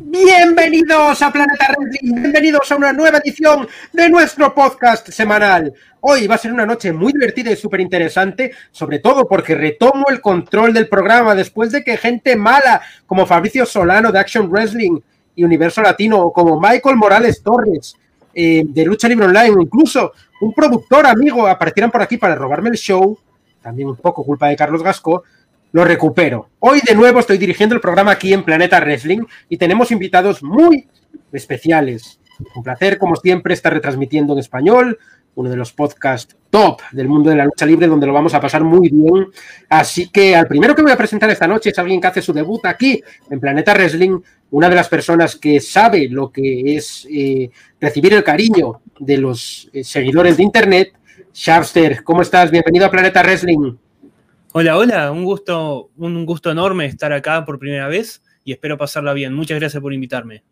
Bienvenidos a Planeta Wrestling, bienvenidos a una nueva edición de nuestro podcast semanal. Hoy va a ser una noche muy divertida y súper interesante, sobre todo porque retomo el control del programa después de que gente mala como Fabricio Solano de Action Wrestling y Universo Latino, o como Michael Morales Torres eh, de Lucha Libre Online, o incluso un productor amigo aparecieran por aquí para robarme el show, también un poco culpa de Carlos Gasco, lo recupero. Hoy de nuevo estoy dirigiendo el programa aquí en Planeta Wrestling y tenemos invitados muy especiales. Un placer, como siempre, estar retransmitiendo en español, uno de los podcasts top del mundo de la lucha libre, donde lo vamos a pasar muy bien. Así que al primero que voy a presentar esta noche es alguien que hace su debut aquí en Planeta Wrestling, una de las personas que sabe lo que es eh, recibir el cariño de los eh, seguidores de Internet. Sharpster, ¿cómo estás? Bienvenido a Planeta Wrestling. Hola, hola, un gusto, un gusto enorme estar acá por primera vez y espero pasarla bien. Muchas gracias por invitarme.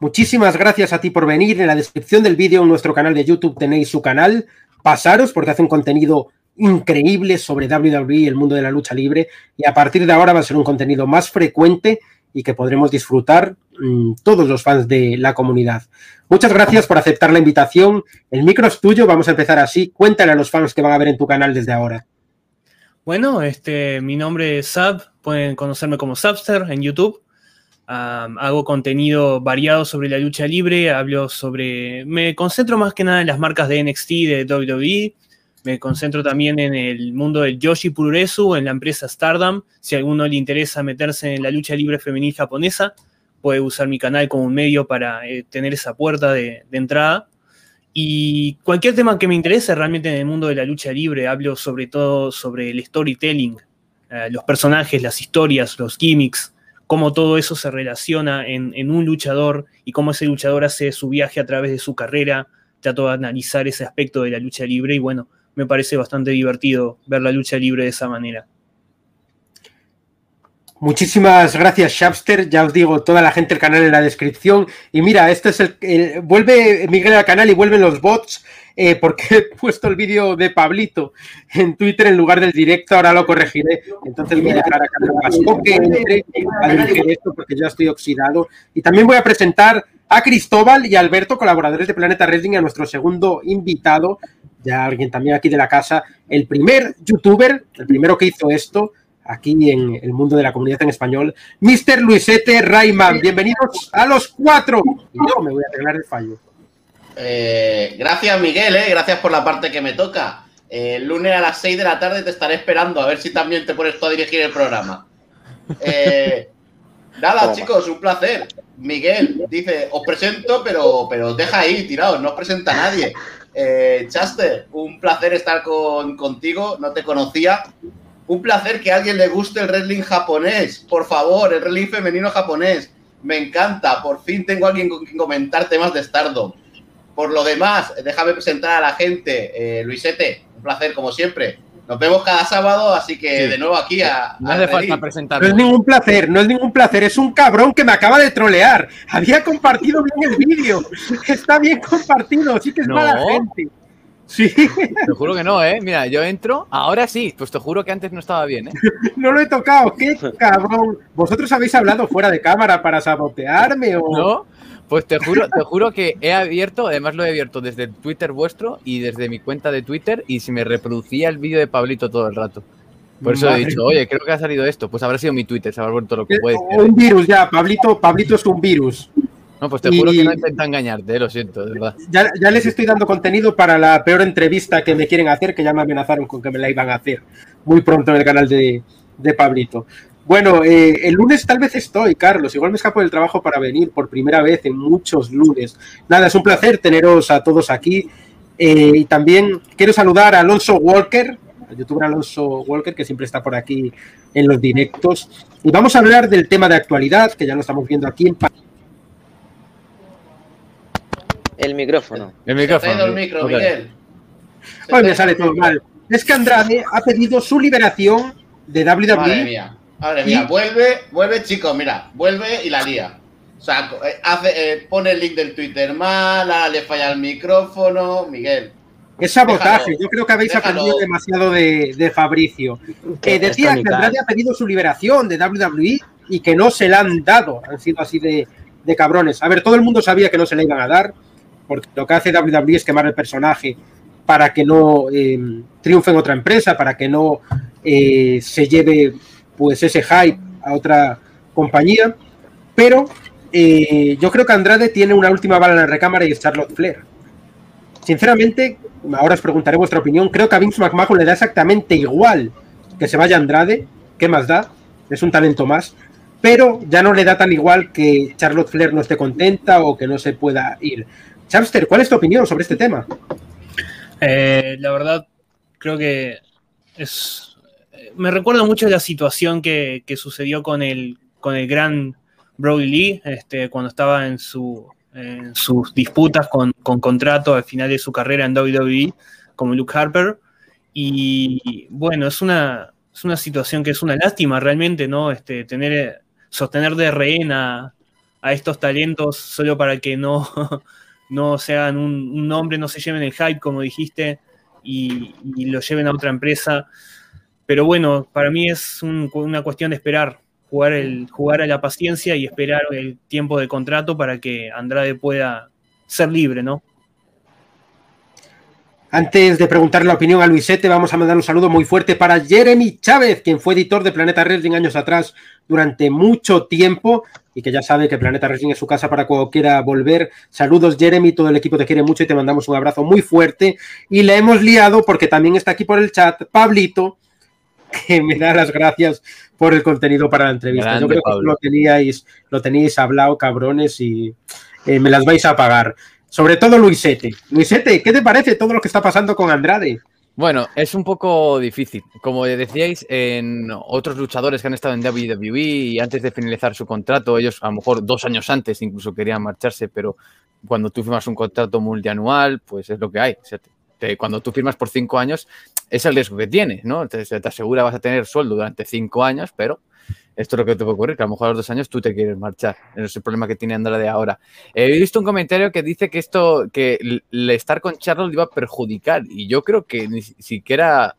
Muchísimas gracias a ti por venir. En la descripción del vídeo en nuestro canal de YouTube tenéis su canal. Pasaros porque hace un contenido increíble sobre WWE y el mundo de la lucha libre. Y a partir de ahora va a ser un contenido más frecuente y que podremos disfrutar mmm, todos los fans de la comunidad. Muchas gracias por aceptar la invitación. El micro es tuyo. Vamos a empezar así. Cuéntale a los fans que van a ver en tu canal desde ahora. Bueno, este, mi nombre es Sab, pueden conocerme como Subster en YouTube. Hago contenido variado sobre la lucha libre, hablo sobre... Me concentro más que nada en las marcas de NXT, de WWE. Me concentro también en el mundo del Yoshi Pururesu, en la empresa Stardom. Si a alguno le interesa meterse en la lucha libre femenil japonesa, puede usar mi canal como un medio para eh, tener esa puerta de, de entrada. Y cualquier tema que me interese realmente en el mundo de la lucha libre, hablo sobre todo sobre el storytelling, eh, los personajes, las historias, los gimmicks, cómo todo eso se relaciona en, en, un luchador y cómo ese luchador hace su viaje a través de su carrera. Trato de analizar ese aspecto de la lucha libre y bueno, me parece bastante divertido ver la lucha libre de esa manera. Muchísimas gracias, Shapster. Ya os digo, toda la gente del canal en la descripción. Y mira, este es el, el vuelve Miguel al canal y vuelven los bots, eh, porque he puesto el vídeo de Pablito en Twitter en lugar del directo. Ahora lo corregiré. Entonces voy a dejar a Carlos que entre a dirigir esto porque ya estoy oxidado. Y también voy a presentar a Cristóbal y a Alberto, colaboradores de Planeta Wrestling, a nuestro segundo invitado, ya alguien también aquí de la casa, el primer youtuber, el primero que hizo esto aquí en el mundo de la comunidad en español, Mr. Luisete Rayman. Bienvenidos a los cuatro. Y yo me voy a arreglar el fallo. Eh, gracias, Miguel, eh, gracias por la parte que me toca. Eh, el lunes a las 6 de la tarde te estaré esperando, a ver si también te pones tú a dirigir el programa. Eh, nada, chicos, un placer. Miguel dice, os presento, pero, pero os deja ahí tirados, no os presenta a nadie. Eh, Chaster, un placer estar con, contigo, no te conocía. Un placer que a alguien le guste el wrestling japonés. Por favor, el wrestling femenino japonés. Me encanta. Por fin tengo a alguien con quien comentar temas de Stardom. Por lo demás, déjame presentar a la gente. Eh, Luisete, un placer como siempre. Nos vemos cada sábado, así que sí. de nuevo aquí a. No hace falta presentar. No es ningún placer, no es ningún placer. Es un cabrón que me acaba de trolear. Había compartido bien el vídeo. Está bien compartido, sí que es no. mala gente. Sí. Te juro que no, ¿eh? Mira, yo entro, ahora sí, pues te juro que antes no estaba bien, ¿eh? no lo he tocado, qué cabrón. ¿Vosotros habéis hablado fuera de cámara para sabotearme o...? No, pues te juro, te juro que he abierto, además lo he abierto desde el Twitter vuestro y desde mi cuenta de Twitter y se me reproducía el vídeo de Pablito todo el rato. Por eso Madre he dicho, oye, creo que ha salido esto. Pues habrá sido mi Twitter, se habrá vuelto lo que puede. Un virus ya, Pablito, Pablito es un virus. No, pues te juro y... que no intenta engañarte, lo siento, de verdad. Ya, ya, les estoy dando contenido para la peor entrevista que me quieren hacer, que ya me amenazaron con que me la iban a hacer muy pronto en el canal de, de Pablito. Bueno, eh, el lunes tal vez estoy, Carlos. Igual me escapo del trabajo para venir por primera vez en muchos lunes. Nada, es un placer teneros a todos aquí. Eh, y también quiero saludar a Alonso Walker, al youtuber Alonso Walker, que siempre está por aquí en los directos. Y vamos a hablar del tema de actualidad, que ya lo estamos viendo aquí en el micrófono. El micrófono. el micro, Miguel. Hoy me sale todo mal. Es que Andrade ha pedido su liberación de WWE. Madre mía, madre mía. Y... Vuelve, vuelve, chicos, mira, vuelve y la lía. O sea, hace, eh, pone el link del Twitter mal, le falla el micrófono, Miguel. Es sabotaje, déjalo, yo creo que habéis déjalo. aprendido demasiado de, de Fabricio. Que decía que Andrade ha pedido su liberación de WWE y que no se la han dado. Han sido así de, de cabrones. A ver, todo el mundo sabía que no se le iban a dar, porque lo que hace WWE es quemar el personaje para que no eh, triunfe en otra empresa, para que no eh, se lleve pues ese hype a otra compañía. Pero eh, yo creo que Andrade tiene una última bala en la recámara y es Charlotte Flair. Sinceramente, ahora os preguntaré vuestra opinión. Creo que a Vince McMahon le da exactamente igual que se vaya Andrade. ¿Qué más da? Es un talento más. Pero ya no le da tan igual que Charlotte Flair no esté contenta o que no se pueda ir. Chapster, ¿cuál es tu opinión sobre este tema? Eh, la verdad, creo que es. Me recuerda mucho la situación que, que sucedió con el, con el gran Brody Lee, este, cuando estaba en, su, en sus disputas con, con, contrato al final de su carrera en WWE, como Luke Harper. Y bueno, es una, es una situación que es una lástima realmente, ¿no? Este, tener, sostener de rehén a, a estos talentos solo para que no, no sean un, un, nombre, no se lleven el hype, como dijiste, y, lo lleven a otra empresa. Pero bueno, para mí es un, una cuestión de esperar, jugar, el, jugar a la paciencia y esperar el tiempo de contrato para que Andrade pueda ser libre, ¿no? Antes de preguntarle la opinión a Luisete, vamos a mandar un saludo muy fuerte para Jeremy Chávez, quien fue editor de Planeta Wrestling años atrás durante mucho tiempo y que ya sabe que Planeta Wrestling es su casa para cuando quiera volver. Saludos, Jeremy, todo el equipo te quiere mucho y te mandamos un abrazo muy fuerte. Y le hemos liado porque también está aquí por el chat Pablito, que me da las gracias por el contenido para la entrevista. Grande, Yo creo Pablo. que lo teníais, lo teníais hablado, cabrones, y eh, me las vais a pagar. Sobre todo Luisete. Luisete, ¿qué te parece todo lo que está pasando con Andrade? Bueno, es un poco difícil. Como decíais, en otros luchadores que han estado en WWE y antes de finalizar su contrato, ellos a lo mejor dos años antes incluso querían marcharse, pero cuando tú firmas un contrato multianual, pues es lo que hay. Cuando tú firmas por cinco años, es el riesgo que tienes, ¿no? Te, te asegura vas a tener sueldo durante cinco años, pero esto es lo que te puede ocurrir, que a lo mejor a los dos años tú te quieres marchar. Ese es el problema que tiene Andrade ahora. He visto un comentario que dice que esto, que el estar con Charlotte iba a perjudicar, y yo creo que ni siquiera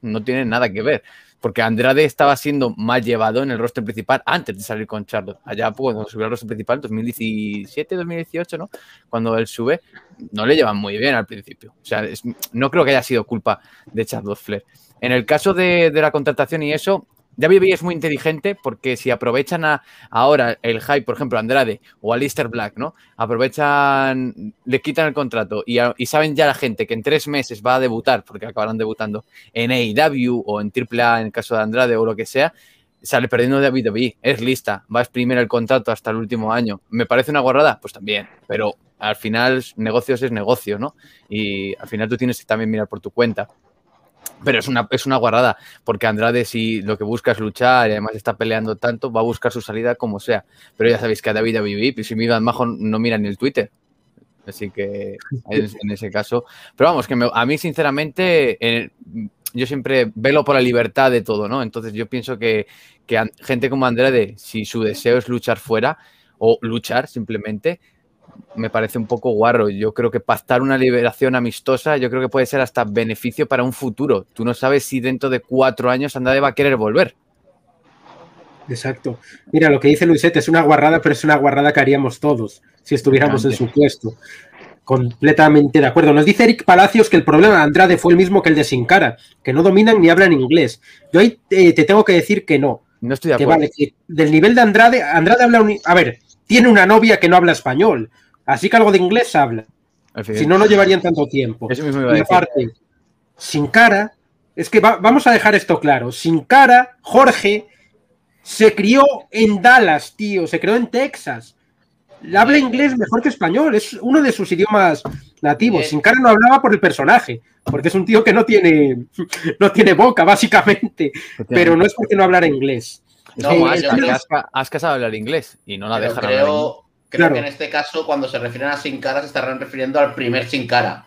no tiene nada que ver. Porque Andrade estaba siendo mal llevado en el roster principal antes de salir con Charlotte. Allá pues, cuando subió al roster principal en 2017, 2018, ¿no? Cuando él sube, no le llevan muy bien al principio. O sea, no creo que haya sido culpa de Charlotte Flair. En el caso de la contratación y eso, WWE es muy inteligente porque si aprovechan ahora el hype, por ejemplo, Andrade o Alistair Black, ¿no? Aprovechan, le quitan el contrato y, saben ya la gente que en tres meses va a debutar, porque acabarán debutando en AEW o en AAA en el caso de Andrade o lo que sea, sale perdiendo WWE. Es lista, va a exprimir el contrato hasta el último año. ¿Me parece una guarrada? Pues también, pero al final negocios es negocio, ¿no? Y al final tú tienes que también mirar por tu cuenta. Pero es una, es una guarrada, porque Andrade, si lo que busca es luchar y además está peleando tanto, va a buscar su salida como sea. Pero ya sabéis que a David Avivi, si mira Majo no mira ni el Twitter. Así que en, ese caso. Pero vamos, que a mí, sinceramente, yo siempre velo por la libertad de todo, ¿no? Entonces yo pienso que, que gente como Andrade, si su deseo es luchar fuera o luchar simplemente, me parece un poco guarro. Yo creo que pactar una liberación amistosa, yo creo que puede ser hasta beneficio para un futuro. Tú no sabes si dentro de cuatro años Andrade va a querer volver. Exacto. Mira, lo que dice Luisette es una guarrada, pero es una guarrada que haríamos todos si estuviéramos en su puesto. Completamente de acuerdo. Nos dice Eric Palacios que el problema de Andrade fue el mismo que el de Sin Cara, que no dominan ni hablan inglés. Yo ahí eh, te tengo que decir que no. No estoy de que acuerdo. vale, que del nivel de Andrade, Andrade habla un, a ver, tiene una novia que no habla español, así que algo de inglés habla. Si no, no llevarían tanto tiempo. Eso mismo iba a y aparte, sin cara, es que va, vamos a dejar esto claro. Sin cara, Jorge se crió en Dallas, tío, se crió en Texas. Habla inglés mejor que español, es uno de sus idiomas nativos. Sin cara no hablaba por el personaje, porque es un tío que no tiene, no tiene boca, básicamente. Pero no es porque no hablara inglés. No, creo- Aska, Aska sabe hablar inglés y no la creo, creo Claro. que en este caso, cuando se refieren a sin cara, se estarán refiriendo al primer sin cara.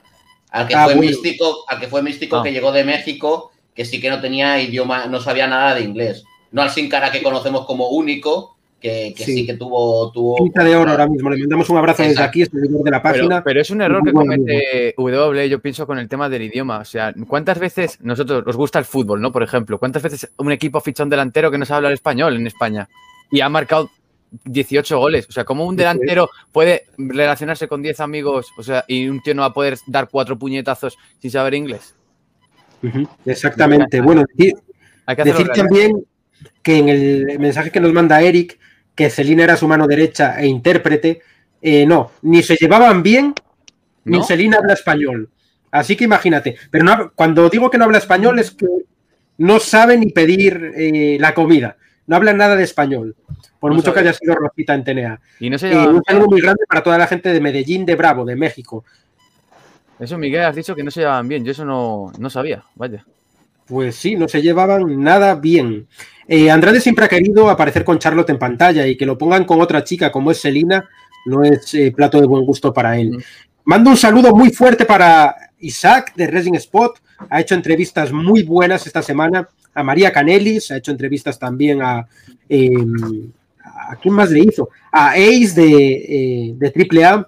Al que Ah, fue bueno. místico, al que fue místico Ah. que llegó de México, que sí que no tenía idioma, no sabía nada de inglés. No al sin cara que conocemos como único, que, que Sí. sí. que tuvo. tuvo Pinta de oro ahora mismo. Le mandamos un abrazo desde aquí, es seguidor de la página. pero es un error que comete W, yo pienso, con el tema del idioma. O sea, ¿cuántas veces nosotros os gusta el fútbol, no? Por ejemplo, ¿cuántas veces un equipo ficha un delantero que no sabe hablar español en España? Y ha marcado 18 goles. O sea, ¿cómo un delantero puede relacionarse con 10 amigos o sea, y un tío no va a poder dar cuatro puñetazos sin saber inglés? Exactamente. Bueno, decir, decir también que en el mensaje que nos manda Eric, que Celina era su mano derecha e intérprete, eh, no, ni se llevaban bien, ni Celina habla español. Así que imagínate. Pero no, cuando digo que no habla español es que no sabe ni pedir eh, la comida. No habla nada de español. Por mucho que haya sido Rosita en TNA. Y no se un saludo muy grande para toda la gente de Medellín, de Bravo, de México. Eso, Miguel, has dicho que no se llevaban bien. Yo eso no, no sabía. Vaya. Pues sí, no se llevaban nada bien. Eh, Andrade siempre ha querido aparecer con Charlotte en pantalla y que lo pongan con otra chica como es Selina no es eh, plato de buen gusto para él. Mm. Mando un saludo muy fuerte para Isaac de Racing Spot. Ha hecho entrevistas muy buenas esta semana. A María Canelis, ha hecho entrevistas también a, em, ¿A quién más le hizo? A Ace de, eh, AAA.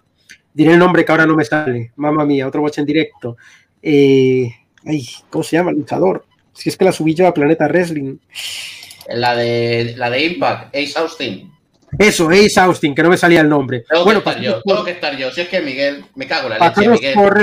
Diré el nombre que ahora no me sale. Mamma mía, otro watch en directo. Eh, ay, ¿Cómo se llama luchador? Si es que la subí yo a Planeta Wrestling. La de, la de Impact, Ace Austin. Eso, Ace Austin, que no me salía el nombre. Tengo bueno, que estar yo, tengo que estar yo. Si es que Miguel, me cago en la leche, Miguel. Por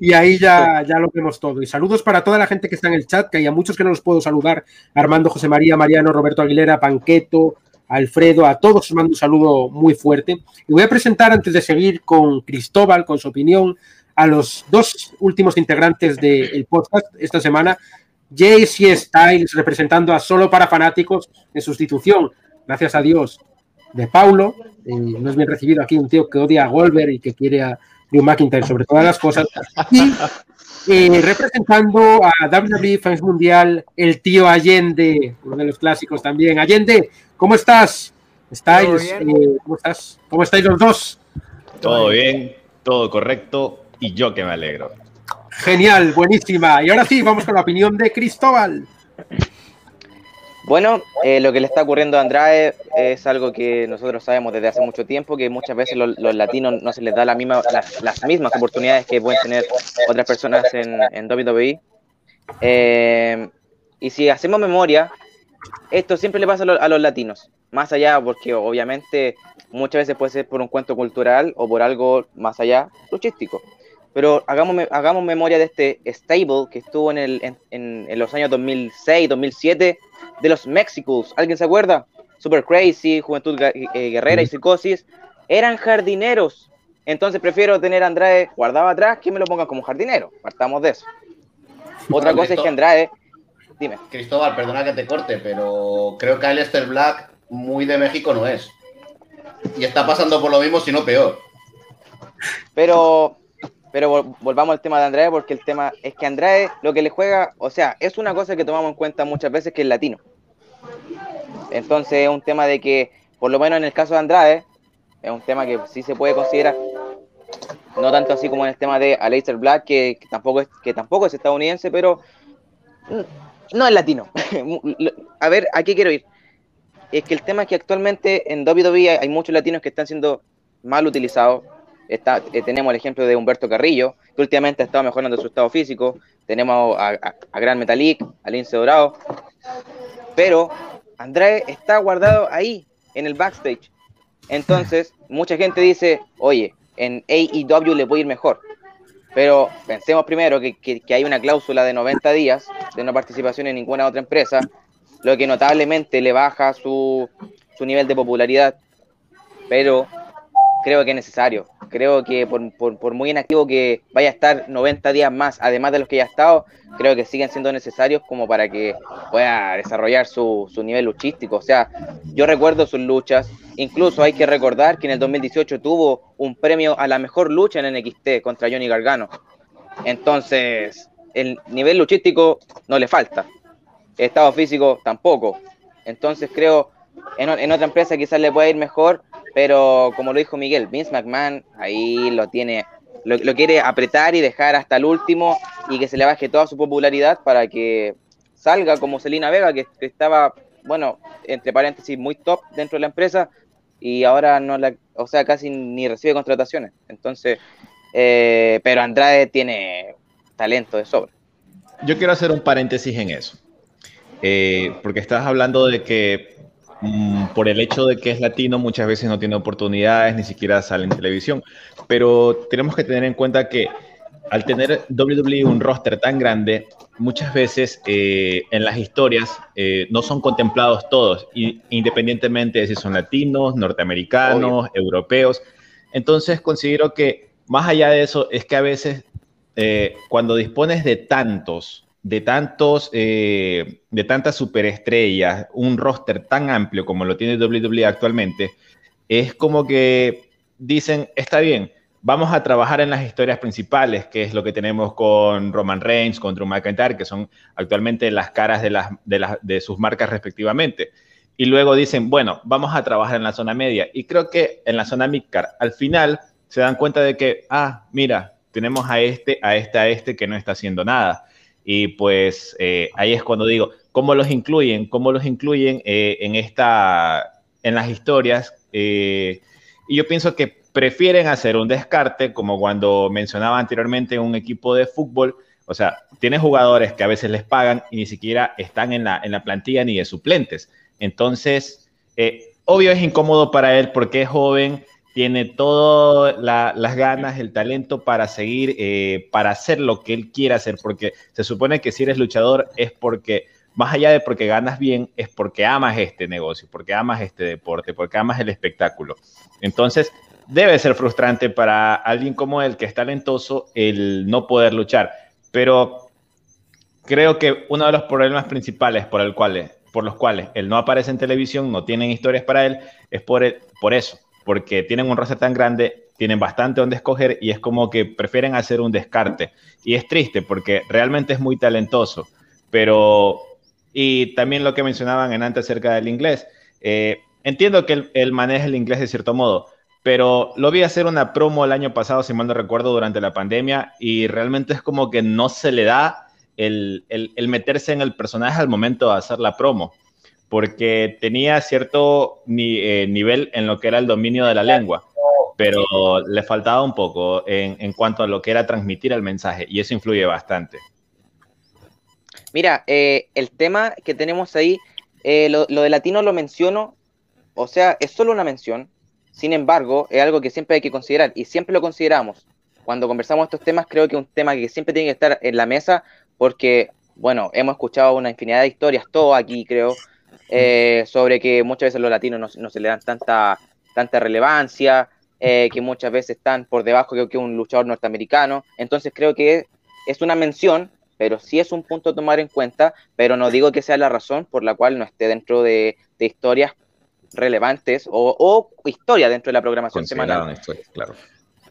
y ahí ya, ya lo vemos todo. Y saludos para toda la gente que está en el chat, que hay a muchos que no los puedo saludar. Armando, José María, Mariano, Roberto Aguilera, Panqueto, Alfredo, a todos os mando un saludo muy fuerte. Y voy a presentar, antes de seguir con Cristóbal, con su opinión, a los dos últimos integrantes del podcast esta semana. JC Styles representando a Solo para Fanáticos en sustitución, gracias a Dios, de Paulo. Eh, no es bien recibido aquí un tío que odia a Goldberg y que quiere a Drew McIntyre sobre todas las cosas. Y eh, representando a WWE Fans Mundial, el tío Allende, uno de los clásicos también. Allende, ¿cómo estás? ¿Estáis? Eh, ¿Cómo estás? ¿Cómo estáis los dos? Todo bien, todo correcto y yo que me alegro. Genial, buenísima. Y ahora sí, vamos con la opinión de Cristóbal. Bueno, eh, lo que le está ocurriendo a Andrade es algo que nosotros sabemos desde hace mucho tiempo, que muchas veces los, latinos no se les da la misma, las, mismas oportunidades que pueden tener otras personas en, en WWE. Eh, y si hacemos memoria, esto siempre le pasa a, los latinos, más allá, porque obviamente muchas veces puede ser por un cuento cultural o por algo más allá, luchístico. Pero hagamos, hagamos memoria de este stable que estuvo en, el, en, en los años 2006, 2007 de los Mexicals. ¿Alguien se acuerda? Super Crazy, Juventud eh, Guerrera y Psicosis. Eran jardineros. Entonces prefiero tener a Andrade guardado atrás que me lo pongan como jardinero. Partamos de eso. Otra cosa es que Andrade. Dime. Cristóbal, perdona que te corte, pero creo que Aleister Black muy de México no es. Y está pasando por lo mismo, si no peor. Pero pero volvamos al tema de Andrade, porque el tema es que Andrade lo que le juega, o sea, es una cosa que tomamos en cuenta muchas veces que es latino. Entonces es un tema de que, por lo menos en el caso de Andrade, es un tema que sí se puede considerar, no tanto así como en el tema de Aleister Black, que, tampoco, es, que tampoco es estadounidense, pero no es latino. A ver, ¿a qué quiero ir? Es que el tema es que actualmente en WWE hay muchos latinos que están siendo mal utilizados, eh, tenemos el ejemplo de Humberto Carrillo, que últimamente ha estado mejorando su estado físico. Tenemos a, Gran Metalik, a Lince Dorado. Pero Andrade está guardado ahí, en el backstage. Entonces, mucha gente dice, oye, en AEW le puede ir mejor. Pero pensemos primero que, que, hay una cláusula de 90 días de no participación en ninguna otra empresa, lo que notablemente le baja su, su nivel de popularidad. Pero creo que es necesario. Creo que por, muy inactivo que vaya a estar 90 días más, además de los que ya ha estado, creo que siguen siendo necesarios como para que pueda desarrollar su, nivel luchístico. O sea, yo recuerdo sus luchas, incluso hay que recordar que en el 2018 tuvo un premio a la mejor lucha en NXT contra Johnny Gargano. Entonces, el nivel luchístico no le falta. El estado físico tampoco. Entonces creo, en, en otra empresa quizás le pueda ir mejor, pero como lo dijo Miguel, Vince McMahon ahí lo tiene, lo, quiere apretar y dejar hasta el último y que se le baje toda su popularidad para que salga como Selina Vega, que, estaba, bueno, entre paréntesis, muy top dentro de la empresa y ahora no la, o sea, casi ni recibe contrataciones. Entonces, eh, pero Andrade tiene talento de sobra. Yo quiero hacer un paréntesis en eso, eh, porque estás hablando de que por el hecho de que es latino, muchas veces no tiene oportunidades, ni siquiera sale en televisión. Pero tenemos que tener en cuenta que al tener WWE un roster tan grande, muchas veces eh, en las historias eh, no son contemplados todos, independientemente de si son latinos, norteamericanos, europeos. Entonces considero que más allá de eso es que a veces eh, cuando dispones de tantos, de tantos, de tantas superestrellas, un roster tan amplio como lo tiene WWE actualmente, es como que dicen, está bien, vamos a trabajar en las historias principales, que es lo que tenemos con Roman Reigns, con Drew McIntyre, que son actualmente las caras de, las, de, sus marcas respectivamente. Y luego dicen, bueno, vamos a trabajar en la zona media. Y creo que en la zona midcard, al final se dan cuenta de que, ah, mira, tenemos a este, a este, a este que no está haciendo nada. Y pues eh, ahí es cuando digo, ¿cómo los incluyen? ¿Cómo los incluyen eh, en, esta, en las historias? Eh, y yo pienso que prefieren hacer un descarte, como cuando mencionaba anteriormente un equipo de fútbol, o sea, tiene jugadores que a veces les pagan y ni siquiera están en la, en la plantilla ni de suplentes. Entonces, obvio es incómodo para él porque es joven, tiene todas las ganas, el talento para seguir, eh, para hacer lo que él quiera hacer, porque se supone que si eres luchador es porque, más allá de porque ganas bien, es porque amas este negocio, porque amas este deporte, porque amas el espectáculo. Entonces, debe ser frustrante para alguien como él, que es talentoso, el no poder luchar. Pero creo que uno de los problemas principales por, el por los cuales él no aparece en televisión, no tienen historias para él, es por eso, porque tienen un roster tan grande, tienen bastante donde escoger y es como que prefieren hacer un descarte. Y es triste porque realmente es muy talentoso, pero... Y también lo que mencionaban en antes acerca del inglés. Eh, entiendo que él, él maneja el inglés de cierto modo, pero lo vi hacer una promo el año pasado, si mal no recuerdo, durante la pandemia, y realmente es como que no se le da el, meterse en el personaje al momento de hacer la promo, porque tenía cierto eh, nivel en lo que era el dominio de la lengua, pero le faltaba un poco en, cuanto a lo que era transmitir el mensaje, y eso influye bastante. Mira, eh, el tema que tenemos ahí, eh, lo de latino lo menciono, o sea, es solo una mención, sin embargo, es algo que siempre hay que considerar y siempre lo consideramos. Cuando conversamos estos temas, creo que es un tema que siempre tiene que estar en la mesa porque, bueno, hemos escuchado una infinidad de historias, todo aquí creo, eh, sobre que muchas veces los latinos no, se le dan tanta, tanta relevancia, eh, que muchas veces están por debajo que un luchador norteamericano. Entonces creo que es una mención, pero sí es un punto a tomar en cuenta, pero no digo que sea la razón por la cual no esté dentro de, de historias relevantes o, o historia dentro de la programación semanal. claro.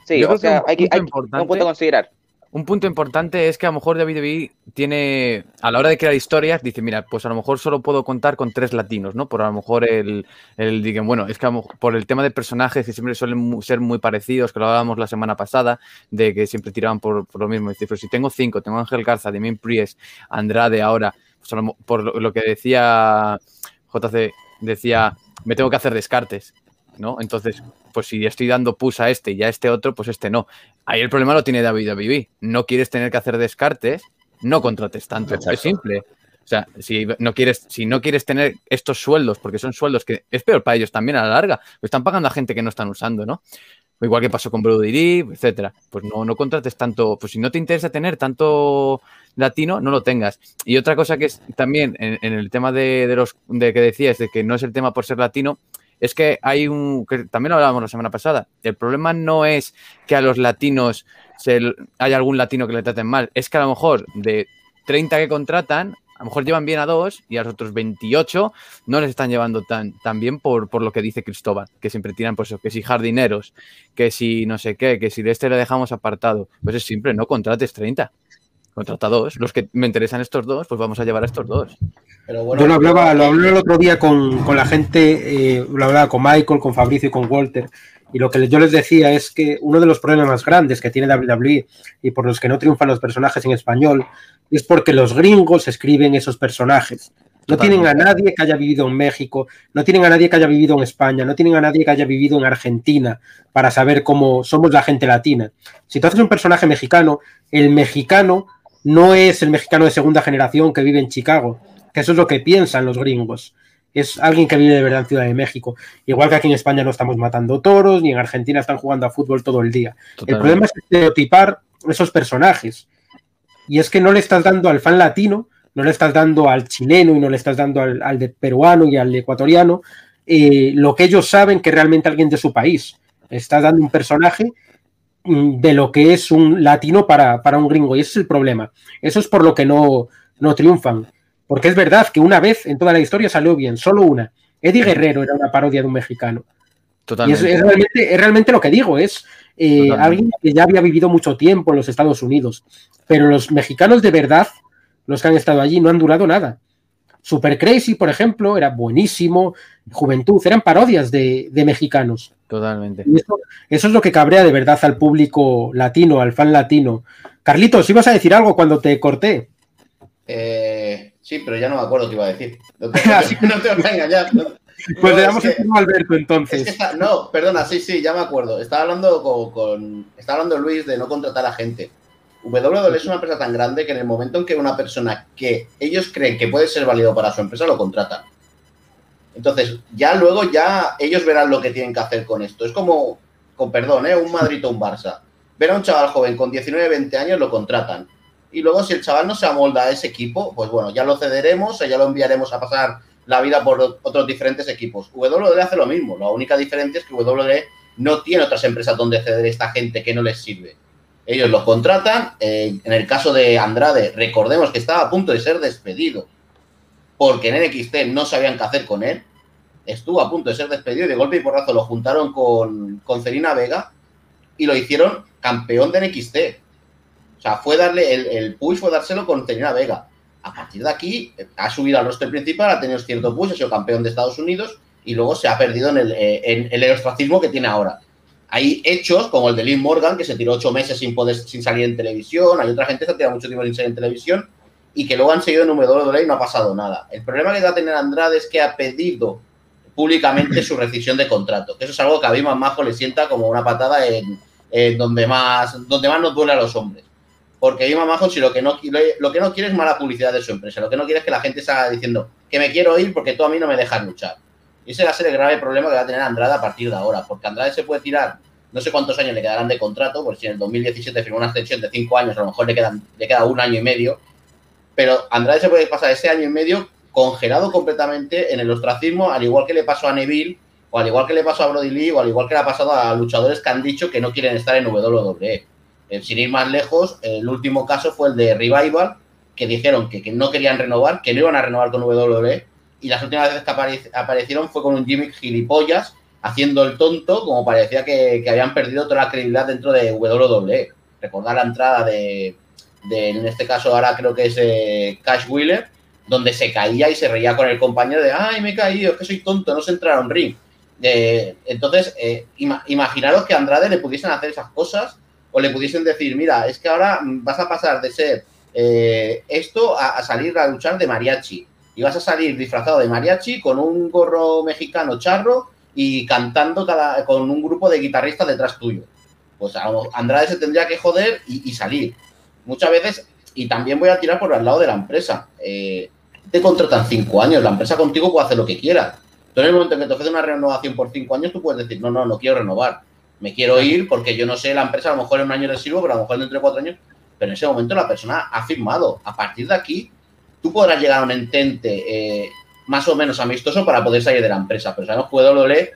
Sí, o sea, hay que, un punto a considerar. Un punto importante es que a lo mejor David tiene, a la hora de crear historias, dice, mira, pues a lo mejor solo puedo contar con tres latinos, ¿no? Por a lo mejor el, el digan, bueno, es que por el tema de personajes que siempre suelen ser muy parecidos, que lo hablábamos la semana pasada, de que siempre tiraban por, lo mismo. Dice, pero si tengo cinco, tengo Ángel Garza, Damien Priest, Andrade ahora, pues por lo que decía JC, decía, me tengo que hacer descartes, ¿no? Entonces, pues si estoy dando push a este y a este otro, pues este no. Ahí el problema lo tiene David David. No quieres tener que hacer descartes, no contrates tanto. Es simple. O sea, si no quieres, si no quieres tener estos sueldos, porque son sueldos que es peor para ellos también a la larga, lo están pagando a gente que no están usando, ¿no? Igual que pasó con Brody etcétera. Pues no, no contrates tanto, pues si no te interesa tener tanto latino, no lo tengas. Y otra cosa que es también en, el tema de, los de que decías, de que no es el tema por ser latino, es que hay un, que también lo hablábamos la semana pasada, el problema no es que a los latinos se, haya algún latino que le traten mal, es que a lo mejor de 30 que contratan, a lo mejor llevan bien a dos y a los otros 28 no les están llevando tan, tan bien por, por, lo que dice Cristóbal, que siempre tiran pues que si jardineros, que si no sé qué, que si de este le dejamos apartado, pues es simple, no contrates 30. Contrata dos. Los que me interesan estos dos, pues vamos a llevar a estos dos. Yo lo hablaba, lo hablé el otro día con, con la gente, eh, lo hablaba con Michael, con Fabricio y con Walter. Y lo que yo les decía es que uno de los problemas más grandes que tiene WWE y por los que no triunfan los personajes en español es porque los gringos escriben esos personajes. No tienen a nadie que haya vivido en México, no tienen a nadie que haya vivido en España, no tienen a nadie que haya vivido en Argentina para saber cómo somos la gente latina. Si tú haces un personaje mexicano, el mexicano no es el mexicano de segunda generación que vive en Chicago, que eso es lo que piensan los gringos. es alguien que vive de verdad en Ciudad de México. Igual que aquí en España no estamos matando toros, ni en Argentina están jugando a fútbol todo el día. El problema es estereotipar esos personajes. Y es que no le estás dando al fan latino, no le estás dando al chileno y no le estás dando al, de peruano y al ecuatoriano eh, lo que ellos saben que realmente alguien de su país. Estás dando un personaje mm, de lo que es un latino para, para, un gringo. Y ese es el problema. Eso es por lo que no, no triunfan. Porque es verdad que una vez en toda la historia salió bien, solo una. Eddie Guerrero era una parodia de un mexicano. Totalmente. Y es, realmente, lo que digo, es eh, alguien que ya había vivido mucho tiempo en los Estados Unidos. Pero los mexicanos de verdad, los que han estado allí, no han durado nada. Super Crazy, por ejemplo, era buenísimo. Juventud, eran parodias de, mexicanos. Totalmente. Eso, eso, es lo que cabrea de verdad al público latino, al fan latino. Carlitos, ibas a decir algo cuando te corté. Eh, Sí, pero ya no me acuerdo qué iba a decir. Así que no te voy a engañar. Pues le damos el turno a Alberto entonces. no, perdona, sí, sí, ya me acuerdo. Estaba hablando con, estaba hablando Luis de no contratar a gente. WWE es una empresa tan grande que en el momento en que una persona que ellos creen que puede ser válido para su empresa lo contratan. Entonces, ya luego ya ellos verán lo que tienen que hacer con esto. Es como, con perdón, ¿eh? un Madrid o un Barça. Ver a un chaval joven con 19, 20 años lo contratan y luego si el chaval no se amolda a ese equipo, pues bueno, ya lo cederemos ya lo enviaremos a pasar la vida por otros diferentes equipos. WWE hace lo mismo, la única diferencia es que WWE no tiene otras empresas donde ceder a esta gente que no les sirve. Ellos los contratan, eh, en el caso de Andrade, recordemos que estaba a punto de ser despedido, porque en NXT no sabían qué hacer con él, estuvo a punto de ser despedido y de golpe y porrazo lo juntaron con, con Celina Vega y lo hicieron campeón de NXT o sea, fue darle el, push, fue dárselo con Tenina Vega. A partir de aquí, ha subido al roster principal, ha tenido cierto push, ha sido campeón de Estados Unidos y luego se ha perdido en el, eh, en que tiene ahora. Hay hechos como el de Lynn Morgan, que se tiró ocho meses sin, salir en televisión. Hay otra gente que se ha tirado mucho tiempo sin salir en televisión y que luego han seguido en WWE y no ha pasado nada. El problema que va a tener Andrade es que ha pedido públicamente su rescisión de contrato, que eso es algo que a mí Majo le sienta como una patada en, en donde, más, donde más nos duele a los hombres. Porque Ima si lo que, no, lo que no quiere es mala publicidad de su empresa, lo que no quiere es que la gente salga diciendo que me quiero ir porque tú a mí no me dejas luchar. Y ese va a ser el grave problema que va a tener Andrade a partir de ahora, porque Andrade se puede tirar, no sé cuántos años le quedarán de contrato, porque si en el 2017 firmó una extensión de cinco años, a lo mejor le, quedan, le queda un año y medio, pero Andrade se puede pasar ese año y medio congelado completamente en el ostracismo, al igual que le pasó a Neville, o al igual que le pasó a Brody Lee, o al igual que le ha pasado a luchadores que han dicho que no quieren estar en WWE. Eh, sin ir más lejos, el último caso fue el de Revival, que dijeron que, no querían renovar, que no iban a renovar con WWE, y las últimas veces que aparecieron fue con un Jimmy gilipollas haciendo el tonto, como parecía que, habían perdido toda la credibilidad dentro de WWE. Recordar la entrada de, en este caso ahora creo que es eh, Cash Wheeler, donde se caía y se reía con el compañero de, ay, me he caído, es que soy tonto, no se entraron a un ring. Eh, entonces, imaginaros que Andrade le pudiesen hacer esas cosas o le pudiesen decir, mira, es que ahora vas a pasar de ser eh, esto a, salir a luchar de mariachi. Y vas a salir disfrazado de mariachi con un gorro mexicano charro y cantando con un grupo de guitarristas detrás tuyo. Pues Andrade se tendría que joder y, salir. Muchas veces, y también voy a tirar por el lado de la empresa. Eh, te contratan cinco años, la empresa contigo puede hacer lo que quiera. Entonces, en el momento en que te ofrece una renovación por cinco años, tú puedes decir, no, no, no quiero renovar me quiero ir porque yo no sé la empresa, a lo mejor en un año le sirvo, pero a lo mejor dentro de cuatro años, pero en ese momento la persona ha firmado. A partir de aquí, tú podrás llegar a un entente eh, más o menos amistoso para poder salir de la empresa, pero sabemos que WWE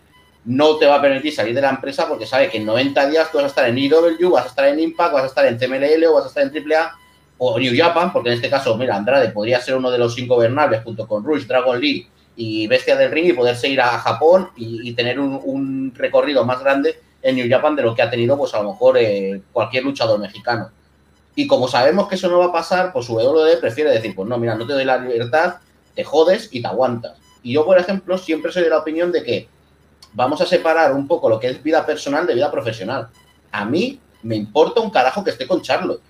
no te va a permitir salir de la empresa porque sabe que en 90 días tú vas a estar en EW, vas a estar en Impact, vas a estar en CMLL o vas a estar en AAA o New Japan, porque en este caso, mira, Andrade podría ser uno de los cinco gobernables junto con Rush, Dragon Lee y Bestia del Ring y poder seguir a Japón y, tener un recorrido más grande en New Japan de lo que ha tenido, pues a lo mejor eh, cualquier luchador mexicano. Y como sabemos que eso no va a pasar, pues WWE prefiere decir, pues no, mira, no te doy la libertad, te jodes y te aguantas. Y yo, por ejemplo, siempre soy de la opinión de que vamos a separar un poco lo que es vida personal de vida profesional. A mí me importa un carajo que esté con Charlotte.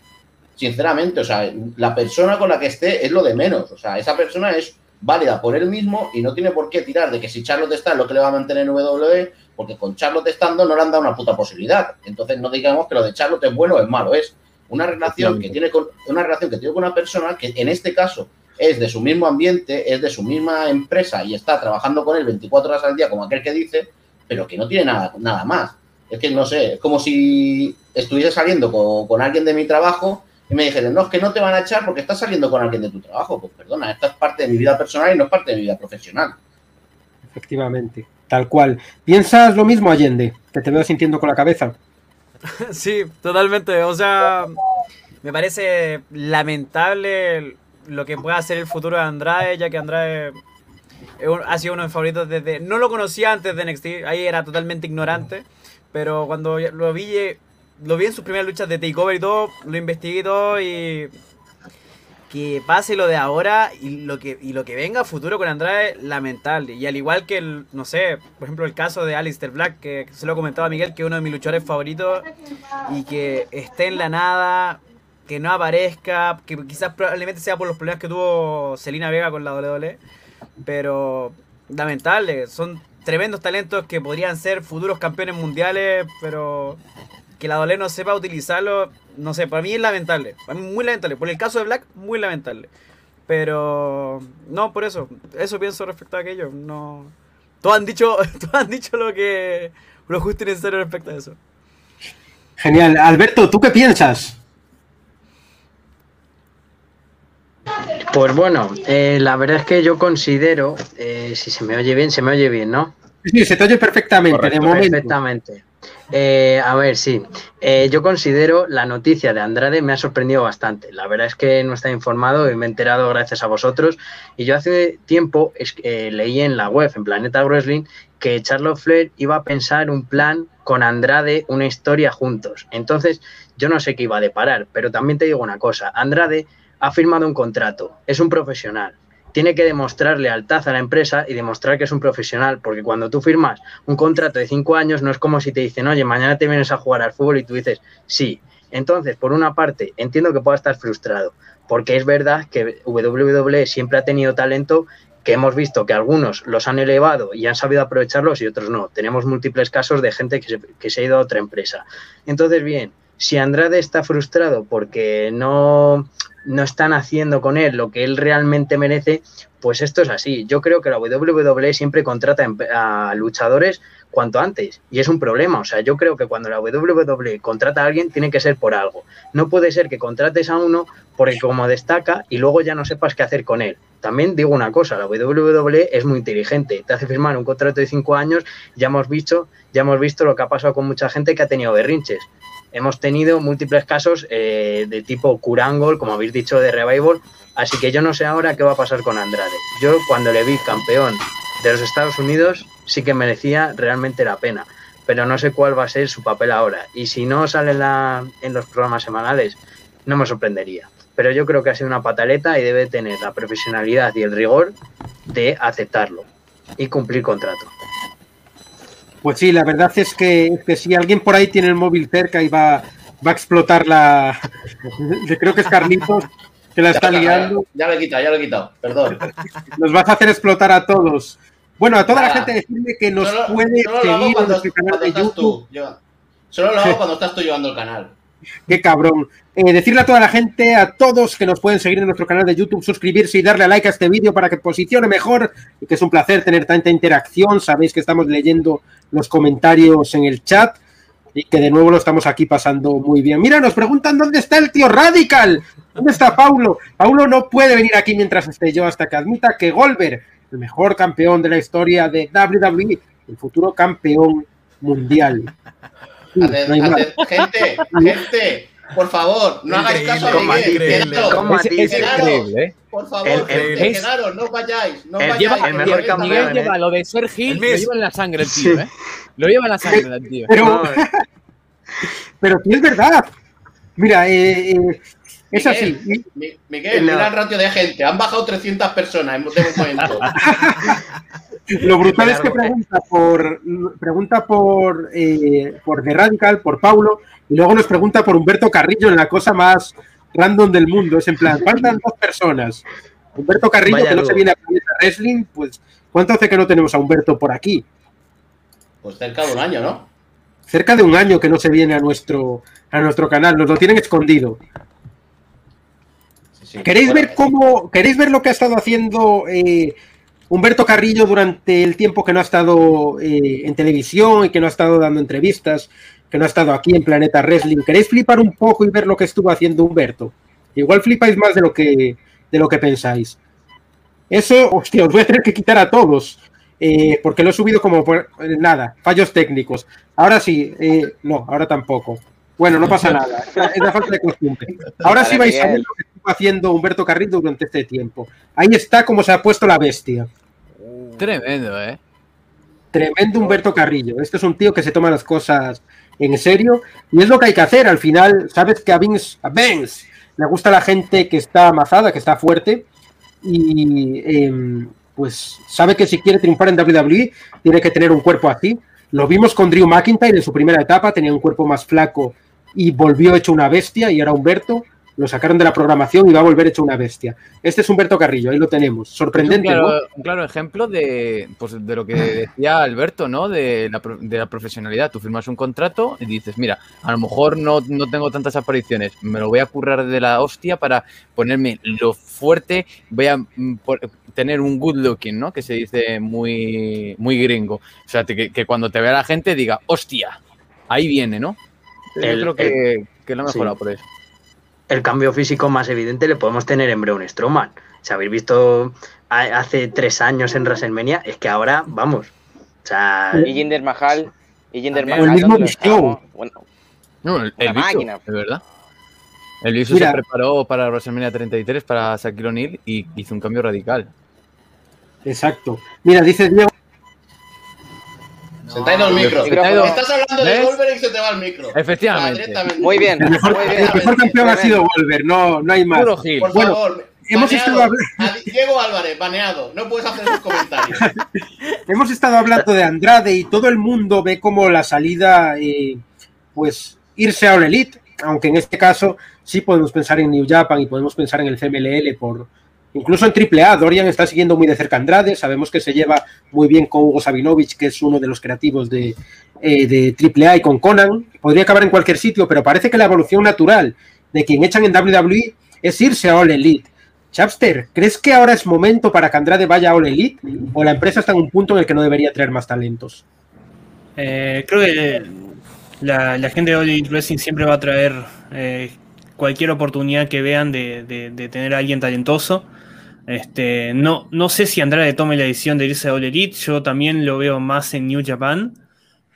Sinceramente, o sea, la persona con la que esté es lo de menos. O sea, esa persona es válida por él mismo y no tiene por qué tirar de que si Charlotte está es lo que le va a mantener en WWE, porque con Charlotte estando no le han dado una puta posibilidad. Entonces no digamos que lo de Charlotte es bueno o es malo, es una relación que tiene con una relación que tiene con una persona que en este caso es de su mismo ambiente, es de su misma empresa y está trabajando con él 24 horas al día, como aquel que dice, pero que no tiene nada, nada más. Es que no sé, es como si estuviese saliendo con, alguien de mi trabajo y me dijesen, no, es que no te van a echar porque estás saliendo con alguien de tu trabajo. Pues perdona, esta es parte de mi vida personal y no es parte de mi vida profesional. Efectivamente, tal cual. ¿Piensas lo mismo, Allende? Que te veo sintiendo con la cabeza. sí, totalmente. O sea, me parece lamentable lo que pueda hacer el futuro de Andrade, ya que Andrade ha sido uno de mis favoritos desde... No lo conocía antes de NXT, ahí era totalmente ignorante, pero cuando lo vi, lo vi en sus primeras luchas de Takeover y todo, lo investigué todo y... Que pase lo de ahora y lo que, y lo que venga a futuro con Andrade, lamentable. Y al igual que, el, no sé, por ejemplo, el caso de Alistair Black, que se lo comentaba a Miguel, que es uno de mis luchadores favoritos y que esté en la nada, que no aparezca, que quizás probablemente sea por los problemas que tuvo Selina Vega con la WWE, pero lamentable, son tremendos talentos que podrían ser futuros campeones mundiales, pero que la WWE no sepa utilizarlo, no sé, para mí es lamentable, para mí muy lamentable, por el caso de Black, muy lamentable. Pero no, por eso, eso pienso respecto a aquello, no todos han dicho, todos han dicho lo que lo justo y necesario respecto a eso. Genial, Alberto, ¿tú qué piensas? Pues bueno, eh, la verdad es que yo considero, eh, si se me oye bien, se me oye bien, ¿no? Sí, se te oye perfectamente, de momento. Perfectamente. Eh, a ver, sí. yo considero la noticia de Andrade me ha sorprendido bastante. La verdad es que no estaba informado y me he enterado gracias a vosotros. Y yo hace tiempo leí en la web, en Planeta Wrestling, que Charlotte Flair iba a pensar un plan con Andrade, una historia juntos. Entonces, yo no sé qué iba a deparar, pero también te digo una cosa. Andrade ha firmado un contrato, es un profesional. Tiene que demostrar lealtad a la empresa y demostrar que es un profesional, porque cuando tú firmas un contrato de cinco años no es como si te dicen, oye, mañana te vienes a jugar al fútbol y tú dices, sí. Entonces, por una parte, entiendo que pueda estar frustrado, porque es verdad que WWE siempre ha tenido talento que hemos visto que algunos los han elevado y han sabido aprovecharlos y otros no. Tenemos múltiples casos de gente que se, que se ha ido a otra empresa. Entonces, bien, si Andrade está frustrado porque no, no están haciendo con él lo que él realmente merece, pues esto es así. Yo creo que la WWE siempre contrata a luchadores cuanto antes y es un problema. O sea, yo creo que cuando la WWE contrata a alguien tiene que ser por algo. No puede ser que contrates a uno porque como destaca y luego ya no sepas qué hacer con él. También digo una cosa, la WWE es muy inteligente, te hace firmar un contrato de cinco años, ya hemos visto, ya hemos visto lo que ha pasado con mucha gente que ha tenido berrinches hemos tenido múltiples casos eh, de tipo Curangol, como habéis dicho, de Revival. Así que yo no sé ahora qué va a pasar con Andrade. Yo cuando le vi campeón de los Estados Unidos sí que merecía realmente la pena. Pero no sé cuál va a ser su papel ahora. Y si no sale en los programas semanales, no me sorprendería. Pero yo creo que ha sido una pataleta y debe tener la profesionalidad y el rigor de aceptarlo y cumplir contrato. Pues sí, la verdad es que, si alguien por ahí tiene el móvil cerca y va, va a explotar la. Creo que es Carlitos que la está liando. Ya lo he quitado, ya lo he quitado, perdón. Nos vas a hacer explotar a todos. Bueno, a toda la gente decirle que nos puede seguir en nuestro canal de YouTube. solo lo hago cuando estás tú llevando el canal. Qué cabrón. Eh, decirle a toda la gente, a todos que nos pueden seguir en nuestro canal de YouTube, suscribirse y darle a like a este vídeo para que posicione mejor y que es un placer tener tanta interacción. Sabéis que estamos leyendo los comentarios en el chat y que de nuevo lo estamos aquí pasando muy bien. Mira, nos preguntan dónde está el tío Radical. ¿Dónde está Paulo? Paulo no puede venir aquí mientras esté yo hasta que admita que Goldberg, el mejor campeón de la historia de WWE, el futuro campeón mundial. Gente, gente, por favor, no hagáis caso a Miguel. Es, increíble, ¿eh? Por favor, no vayáis. No vayáis. Lleva, el mejor campeón, Miguel lleva lo de Ser Gil, lo lleva en la sangre el tío, ¿eh? Lo lleva en la sangre el tío. Pero, pero es verdad. Mira, eh, eh es así. Miguel, mira el ratio de gente. Han bajado 300 personas en un momento. Lo brutal es que pregunta por pregunta por, eh, por The Radical, por Paulo, y luego nos pregunta por Humberto Carrillo en la cosa más random del mundo. Es en plan, faltan dos personas. Humberto Carrillo, que no se viene a Planeta Wrestling, pues, ¿cuánto hace que no tenemos a Humberto por aquí? Pues cerca de un año, ¿no? Cerca de un año que no se viene a nuestro, a nuestro canal, nos lo tienen escondido. sí. ¿Queréis Bueno, ver cómo, queréis ver lo que ha estado haciendo eh, Humberto Carrillo durante el tiempo que no ha estado eh, en televisión y que no ha estado dando entrevistas, que no ha estado aquí en Planeta Wrestling? ¿Queréis flipar un poco y ver lo que estuvo haciendo Humberto? Igual flipáis más de lo que, de lo que pensáis. Eso, hostia, os voy a tener que quitar a todos, eh, porque lo he subido como por eh, nada, fallos técnicos. Ahora sí, eh, no, ahora tampoco. Bueno, no pasa nada, es la falta de costumbre. Ahora sí vais a ver lo que estuvo haciendo Humberto Carrillo durante este tiempo. Ahí está como se ha puesto la bestia. Tremendo, ¿eh? Tremendo Humberto Carrillo. Este es un tío que se toma las cosas en serio y es lo que hay que hacer. Al final, sabes que a Vince, Vince le gusta la gente que está amasada, que está fuerte y em, pues sabe que si quiere triunfar en WWE tiene que tener un cuerpo así. Lo vimos con Drew McIntyre en su primera etapa, tenía un cuerpo más flaco y volvió hecho una bestia y ahora Humberto lo sacaron de la programación y va a volver hecho una bestia. Este es Humberto Carrillo, ahí lo tenemos. Un Sorprendente, claro, ¿no? un claro ejemplo de, pues, de lo que decía Alberto, ¿no? De la, pro- de la profesionalidad. Tú firmas un contrato y dices, mira, a lo mejor no, no tengo tantas apariciones, me lo voy a currar de la hostia para ponerme lo fuerte, voy a mm, por- tener un good looking, ¿no? Que se dice muy, muy gringo. O sea, que, que cuando te vea la gente diga, hostia, ahí viene, ¿no? Yo El- creo que, que lo ha sí. mejorado por eso. El cambio físico más evidente le podemos tener en Braun Strowman. Si habéis visto hace tres años en WrestleMania, es que ahora, vamos. O sea, Y Jinder Mahal. Y Jinder. Mahal. El mismo ¿dónde lo Big Show. Bueno, No, el, el máquina. de verdad. El bicho Mira. se preparó para WrestleMania 33 para Shaquille O'Neal y hizo un cambio radical. Exacto. Mira, dice Diego. Se te ha ido el micro. Se te ha ido- Estás hablando de ¿Ves? Wolverine y se te va el micro. Efectivamente. Ah, muy bien. El mejor, muy el bien. mejor campeón ha sido Wolver, no, no hay más. Puro Gil. Por Bueno, favor, hemos baneado. estado Diego Álvarez, baneado. No puedes hacer esos comentarios. Hemos estado hablando de Andrade y todo el mundo ve como la salida, eh, pues, irse a All Elite, aunque en este caso sí podemos pensar en New Japan y podemos pensar en el CMLL por. Incluso en AAA, Dorian está siguiendo muy de cerca a Andrade, sabemos que se lleva muy bien con Hugo Sabinovich, que es uno de los creativos de, eh, de AAA y con Conan. Podría acabar en cualquier sitio, pero parece que la evolución natural de quien echan en WWE es irse a All Elite. Chapster, ¿crees que ahora es momento para que Andrade vaya a All Elite? ¿O la empresa está en un punto en el que no debería traer más talentos? Eh, creo que la, gente de All Elite Wrestling siempre va a traer eh, cualquier oportunidad que vean de tener a alguien talentoso. Este, no, no sé si Andrade tome la decisión de irse a All Elite, yo también lo veo más en New Japan,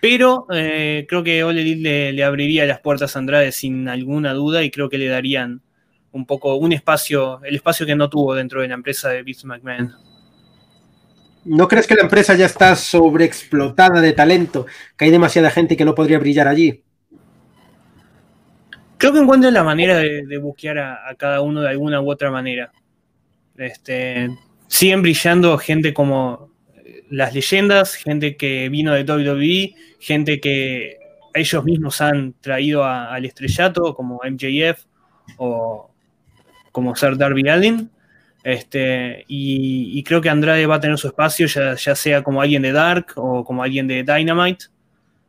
pero eh, creo que All Elite le, le abriría las puertas a Andrade sin alguna duda y creo que le darían un poco un espacio, el espacio que no tuvo dentro de la empresa de Vince McMahon. ¿No crees que la empresa ya está sobreexplotada de talento? Que hay demasiada gente que no podría brillar allí. Creo que encuentran la manera de, de buquear a, a cada uno de alguna u otra manera. Este, siguen brillando gente como eh, las leyendas, gente que vino de WWE, gente que ellos mismos han traído al estrellato, como MJF o como ser Darby Allin. Este, y, y creo que Andrade va a tener su espacio, ya, ya sea como alguien de Dark o como alguien de Dynamite.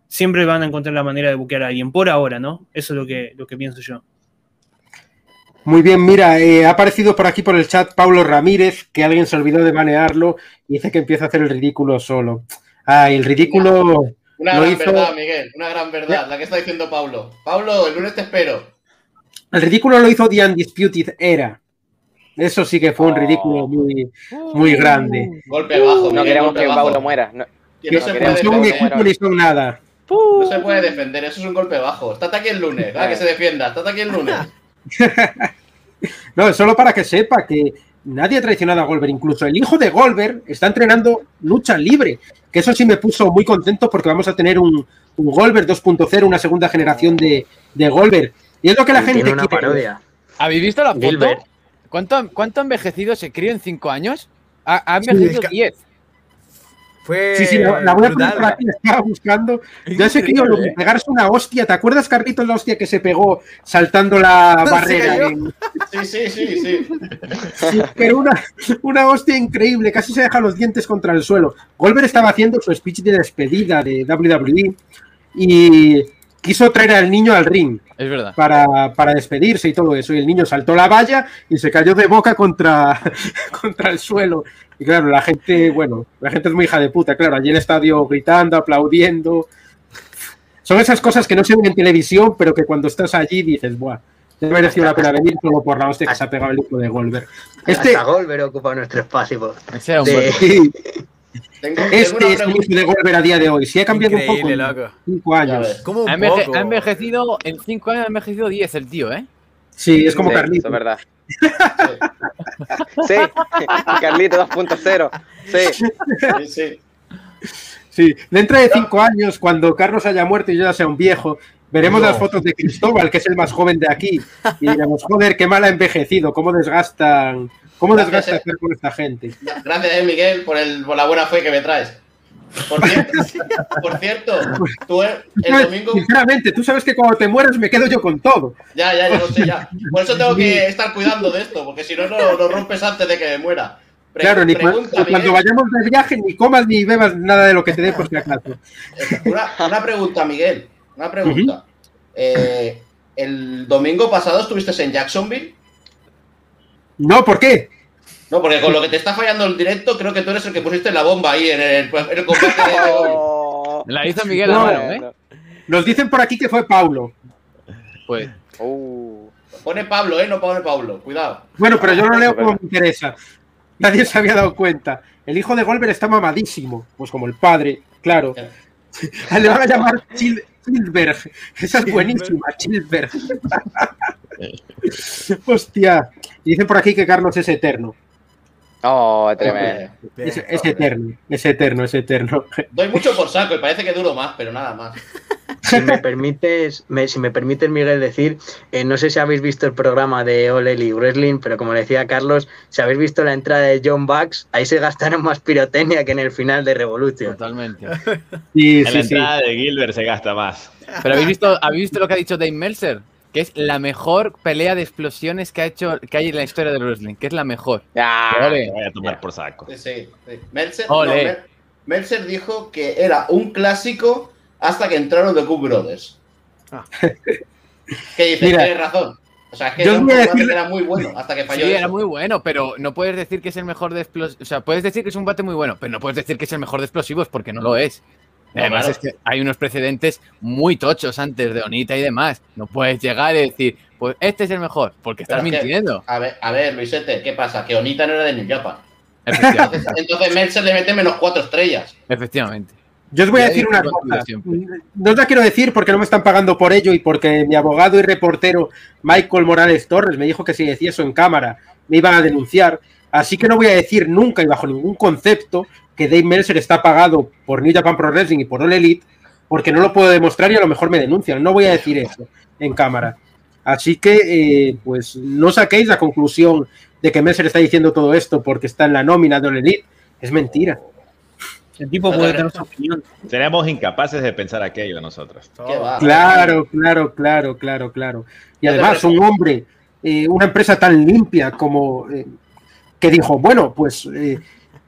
Siempre van a encontrar la manera de buquear a alguien, por ahora, ¿no? Eso es lo que, lo que pienso yo. Muy bien, mira, eh, ha aparecido por aquí por el chat Pablo Ramírez, que alguien se olvidó de banearlo y dice que empieza a hacer el ridículo solo. Ah, el ridículo Una lo gran hizo. verdad, Miguel. Una gran verdad. La que está diciendo Pablo. Pablo, el lunes te espero. El ridículo lo hizo The Undisputed Era. Eso sí que fue un Oh. ridículo muy, muy grande. Golpe bajo, No Miguel, queremos que bajo. Paulo muera. No, Que no se no puede no son un equipo ni son nada. No se puede defender, eso es un golpe bajo. Estate aquí el lunes, va, que se defienda. Estate aquí el lunes. No, solo para que sepa que nadie ha traicionado a Golver. Incluso el hijo de Golver está entrenando lucha libre. Que eso sí me puso muy contento porque vamos a tener un, un Golver 2.0, una segunda generación de, de Golver. Y es lo que la gente tiene una quiere. parodia. ¿Habéis visto la foto? ¿Cuánto, ¿Cuánto ha envejecido ese crío en 5 años? Ha, ha Sí, envejecido es que- 10. Fue Sí, sí, la, la voy a poner brutal. por aquí, la estaba buscando. Es Ya sé que increíble, lo que pegarse una hostia. ¿Te acuerdas, Carlitos, la hostia que se pegó saltando la barrera? en- Sí, sí, sí, sí. Sí, pero una, una hostia increíble, casi se deja los dientes contra el suelo. Golver estaba haciendo su speech de despedida de WWE y quiso traer al niño al ring. Es verdad. para, para despedirse y todo eso. Y el niño saltó la valla y se cayó de boca contra, contra el suelo. Y claro, la gente, bueno, la gente es muy hija de puta, claro, allí en el estadio gritando, aplaudiendo. Son esas cosas que no se ven en televisión, pero que cuando estás allí dices, buah, te ha merecido la pena venir solo por la hostia que se ha pegado el hijo de Goldberg. Este, Hasta Goldberg ocupa nuestro espacio. De- Tengo, tengo este es hijo de Goldberg a día de hoy. Sí ha cambiado un poco loco. cinco años. ves. ¿Cómo un Ha, enveje- poco? ha envejecido, en 5 años ha envejecido 10 el tío, ¿eh? Sí, es como Sí, Carlito. Eso es verdad. Sí, Carlito 2.0. Sí, Sí, sí. Sí, dentro de cinco años, cuando Carlos haya muerto y yo ya sea un viejo, veremos No. las fotos de Cristóbal, que es el más joven de aquí, y diremos, joder, qué mal ha envejecido, cómo desgastan, cómo Gracias, desgasta eh. hacer con esta gente. Gracias, eh, Miguel, por, el, por la buena fe que me traes. Por cierto, por cierto tú el, el domingo. Sinceramente, tú sabes que cuando te mueres me quedo yo con todo. Ya, ya, ya lo sé, ya. Por eso tengo que estar cuidando de esto, porque si no, no lo rompes antes de que me muera. Pre- claro, ni pregunta, cuando vayamos de viaje, ni comas ni bebas nada de lo que te dé por si acaso. Una, una pregunta, Miguel. Una pregunta. Eh, el domingo pasado estuviste en Jacksonville. No, ¿por qué? No, porque con lo que te está fallando el directo, creo que tú eres el que pusiste la bomba ahí en el, en el combate de hoy. La hizo Miguel No, a mano, ¿eh? Nos dicen por aquí que fue Paulo. Pues uh, Pone Pablo, ¿eh? No pone Pablo. Cuidado. Bueno, pero yo lo leo como me interesa. Nadie se había dado cuenta. El hijo de Goldberg está mamadísimo, pues como el padre, claro. Le van a llamar Chil- Chilberg. Esa es buenísima, Chilberg. Hostia. Y dicen por aquí que Carlos es eterno. oh, tremendo. Es, es eterno, es eterno, es eterno. Doy mucho por saco y parece que duro más, pero nada más. Si me permites, me- si me permites, Miguel, decir, eh, no sé si habéis visto el programa de All Elite Wrestling, pero como le decía Carlos, si habéis visto la entrada de John Bucks, ahí se gastaron más pirotecnia que en el final de Revolution. totalmente. Sí, En la sí. entrada de Gilbert se gasta más. Pero ¿habéis visto, ¿habéis visto lo que ha dicho Dave Meltzer? Que es la mejor pelea de explosiones que ha hecho que hay en la historia del wrestling, que es la mejor. Ya. Ole. Me voy a tomar por saco. Sí, sí. sí. Meltzer, Ole. no, Mel- Meltzer dijo que era un clásico hasta que entraron The Good Brothers. Ah. Que dice, Mira, tienes razón. O sea, es que yo era, decir- era muy bueno hasta que falló Sí, eso. era muy bueno, pero no puedes decir que es el mejor de explosivos. O sea, puedes decir que es un bate muy bueno, pero no puedes decir que es el mejor de explosivos porque no lo es. No, Además, claro. es que hay unos precedentes muy tochos antes de Onita y demás. No puedes llegar y decir, pues este es el mejor, porque estás Pero es que- mintiendo. A ver, a ver, Luisete, ¿qué pasa? Que Onita no era de New Japan. Entonces, entonces Meltzer le mete menos cuatro estrellas. efectivamente. Yo os voy a decir una cosa. siempre. No os la quiero decir porque no me están pagando por ello y porque mi abogado y reportero Michael Morales Torres me dijo que si decía eso en cámara me iban a denunciar. Así que no voy a decir nunca y bajo ningún concepto que Dave Meltzer está pagado por New Japan Pro Wrestling y por All Elite porque no lo puedo demostrar y a lo mejor me denuncian. No voy a decir eso en cámara. Así que, eh, pues, no saquéis la conclusión de que Meltzer está diciendo todo esto porque está en la nómina de All Elite. Es mentira. El tipo puede tener su opinión. Seremos incapaces de pensar aquello nosotros. ¿Qué va? Claro, claro, claro, claro, claro. Y además, un hombre, eh, una empresa tan limpia como eh, que dijo, bueno, pues eh,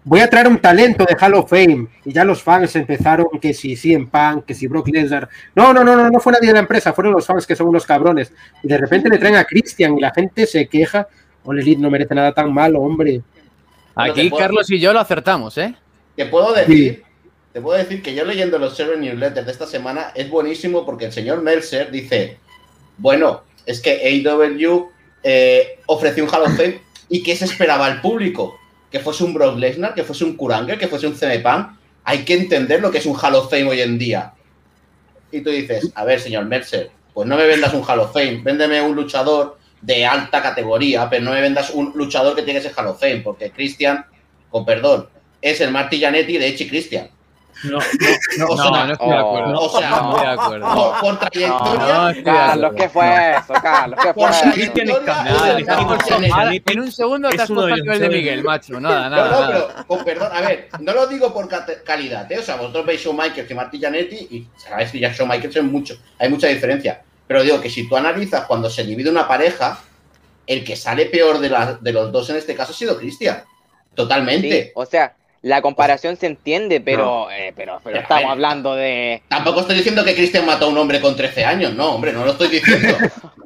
voy a traer un talento de Hall of Fame. Y ya los fans empezaron que si CM Punk, que si Brock Lesnar. No, no, no, no, no fue nadie de la empresa, fueron los fans que son unos cabrones. Y de repente le traen a Christian y la gente se queja. Ole Elite no merece nada tan malo, hombre. Aquí Carlos y yo lo acertamos, ¿eh? Te puedo decir, te puedo decir que yo leyendo los Server Newsletters de esta semana es buenísimo porque el señor Meltzer dice, bueno, es que AEW eh, ofreció un Hall of Fame y ¿qué se esperaba al público? Que fuese un Brock Lesnar, que fuese un Kuranger, que fuese un CM. Hay que entender lo que es un Hall of Fame hoy en día. Y tú dices, a ver, señor Meltzer, pues no me vendas un Hall of Fame, véndeme un luchador de alta categoría, pero no me vendas un luchador que tiene ese Hall of Fame, porque Christian, con perdón, es el Marty Jannetty de Echi Christian. No, O No, sea, no estoy de acuerdo. o sea, no estoy de acuerdo. por, por trayectoria, No, de Carlos. ¿qué fue eso, Carlos? ¿Qué fue por eso? Cristian es el el en un segundo te Es has puesto de al nivel de Miguel, macho. Nada, No, nada. no, nada. pero con perdón, a ver, no lo digo por calidad, ¿eh? O sea, vosotros veis Michaels y Marty Jannetty y sabéis que ya Michaels es mucho, hay mucha diferencia. Pero digo que si tú analizas cuando se divide una pareja, el que sale peor de, la- de los dos en este caso ha sido Christian. Totalmente. Sí, o sea, la comparación se entiende, pero, eh, pero, pero Ya, estamos ver. hablando de. Tampoco estoy diciendo que Christian mató a un hombre con 13 años, no, hombre, no lo estoy diciendo.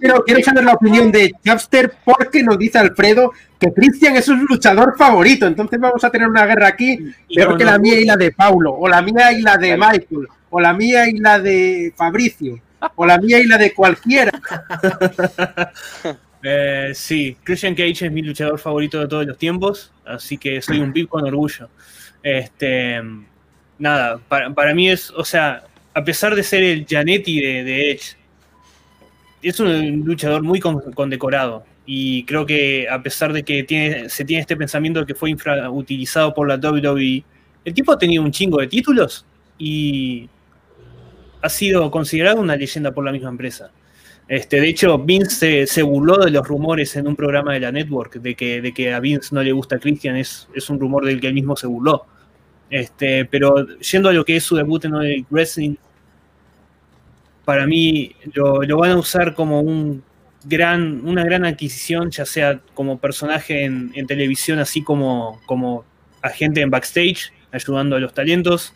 Pero quiero saber la opinión de Chapster porque nos dice Alfredo que Christian es su luchador favorito. Entonces vamos a tener una guerra aquí, peor que la mía y la de Paulo, o la mía y la de Michael, o la mía y la de Fabricio, o la mía y la de cualquiera. Eh, sí, Christian Cage es mi luchador favorito de todos los tiempos, así que soy un pip con orgullo. Este, nada, para, para mí es, o sea, a pesar de ser el Janetti de, Edge, es un luchador muy con- condecorado. Y creo que a pesar de que tiene, se tiene este pensamiento de que fue infrautilizado por la WWE, el tipo ha tenido un chingo de títulos y ha sido considerado una leyenda por la misma empresa. Este, de hecho, Vince se, burló de los rumores en un programa de la network de que, a Vince no le gusta Christian, es, un rumor del que él mismo se burló. Este, pero yendo a lo que es su debut en el wrestling, para mí lo, van a usar como una gran adquisición, ya sea como personaje en, en televisión, así como, como agente en backstage, ayudando a los talentos,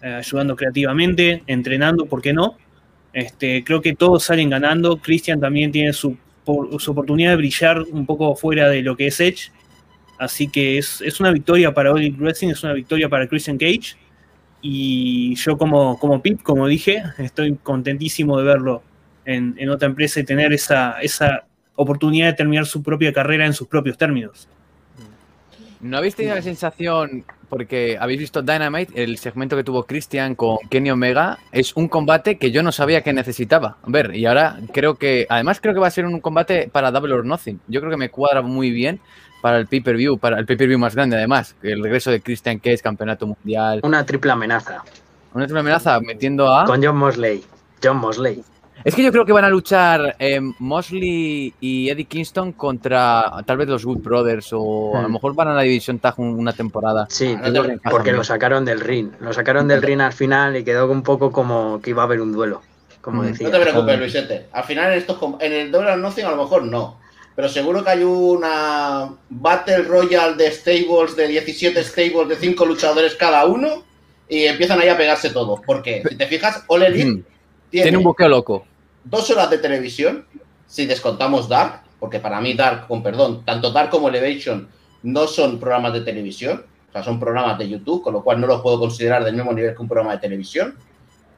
eh, ayudando creativamente, entrenando, ¿por qué no? Este, creo que todos salen ganando. Christian también tiene su, por- su oportunidad de brillar un poco fuera de lo que es Edge. Así que es, una victoria para Elite Wrestling, es una victoria para Christian Cage. Y yo como, Pip, como dije, estoy contentísimo de verlo en, otra empresa y tener esa oportunidad de terminar su propia carrera en sus propios términos. ¿No habéis tenido la sensación, porque habéis visto Dynamite, el segmento que tuvo Christian con Kenny Omega, es un combate que yo no sabía que necesitaba? A ver, y ahora creo que, además creo que va a ser un combate para Double or Nothing. Yo creo que me cuadra muy bien para el pay-per-view, para el pay-per-view más grande además, el regreso de Christian Cage, campeonato mundial. Una triple amenaza Una triple amenaza metiendo a... con John Mosley. John Mosley. Es que yo creo que van a luchar eh, Mosley y Eddie Kingston contra tal vez los Good Brothers o a lo Hmm. mejor van a la División Tag un- una temporada. Sí, Ah, no porque lo sacaron del ring. Lo sacaron del ring al final y quedó un poco como que iba a haber un duelo, como Mm. decía. No te preocupes, Luisete. Al final en estos en el Double Nothing a lo mejor no. Pero seguro que hay una Battle Royale de stables, de 17 stables, de 5 luchadores cada uno, y empiezan ahí a pegarse todos. Porque, si te fijas, All Elite Mm. tiene, Tiene un buqueo loco. Dos horas de televisión, si descontamos Dark, porque para mí Dark, con perdón, tanto Dark como Elevation no son programas de televisión, o sea, son programas de YouTube, con lo cual no los puedo considerar del mismo nivel que un programa de televisión.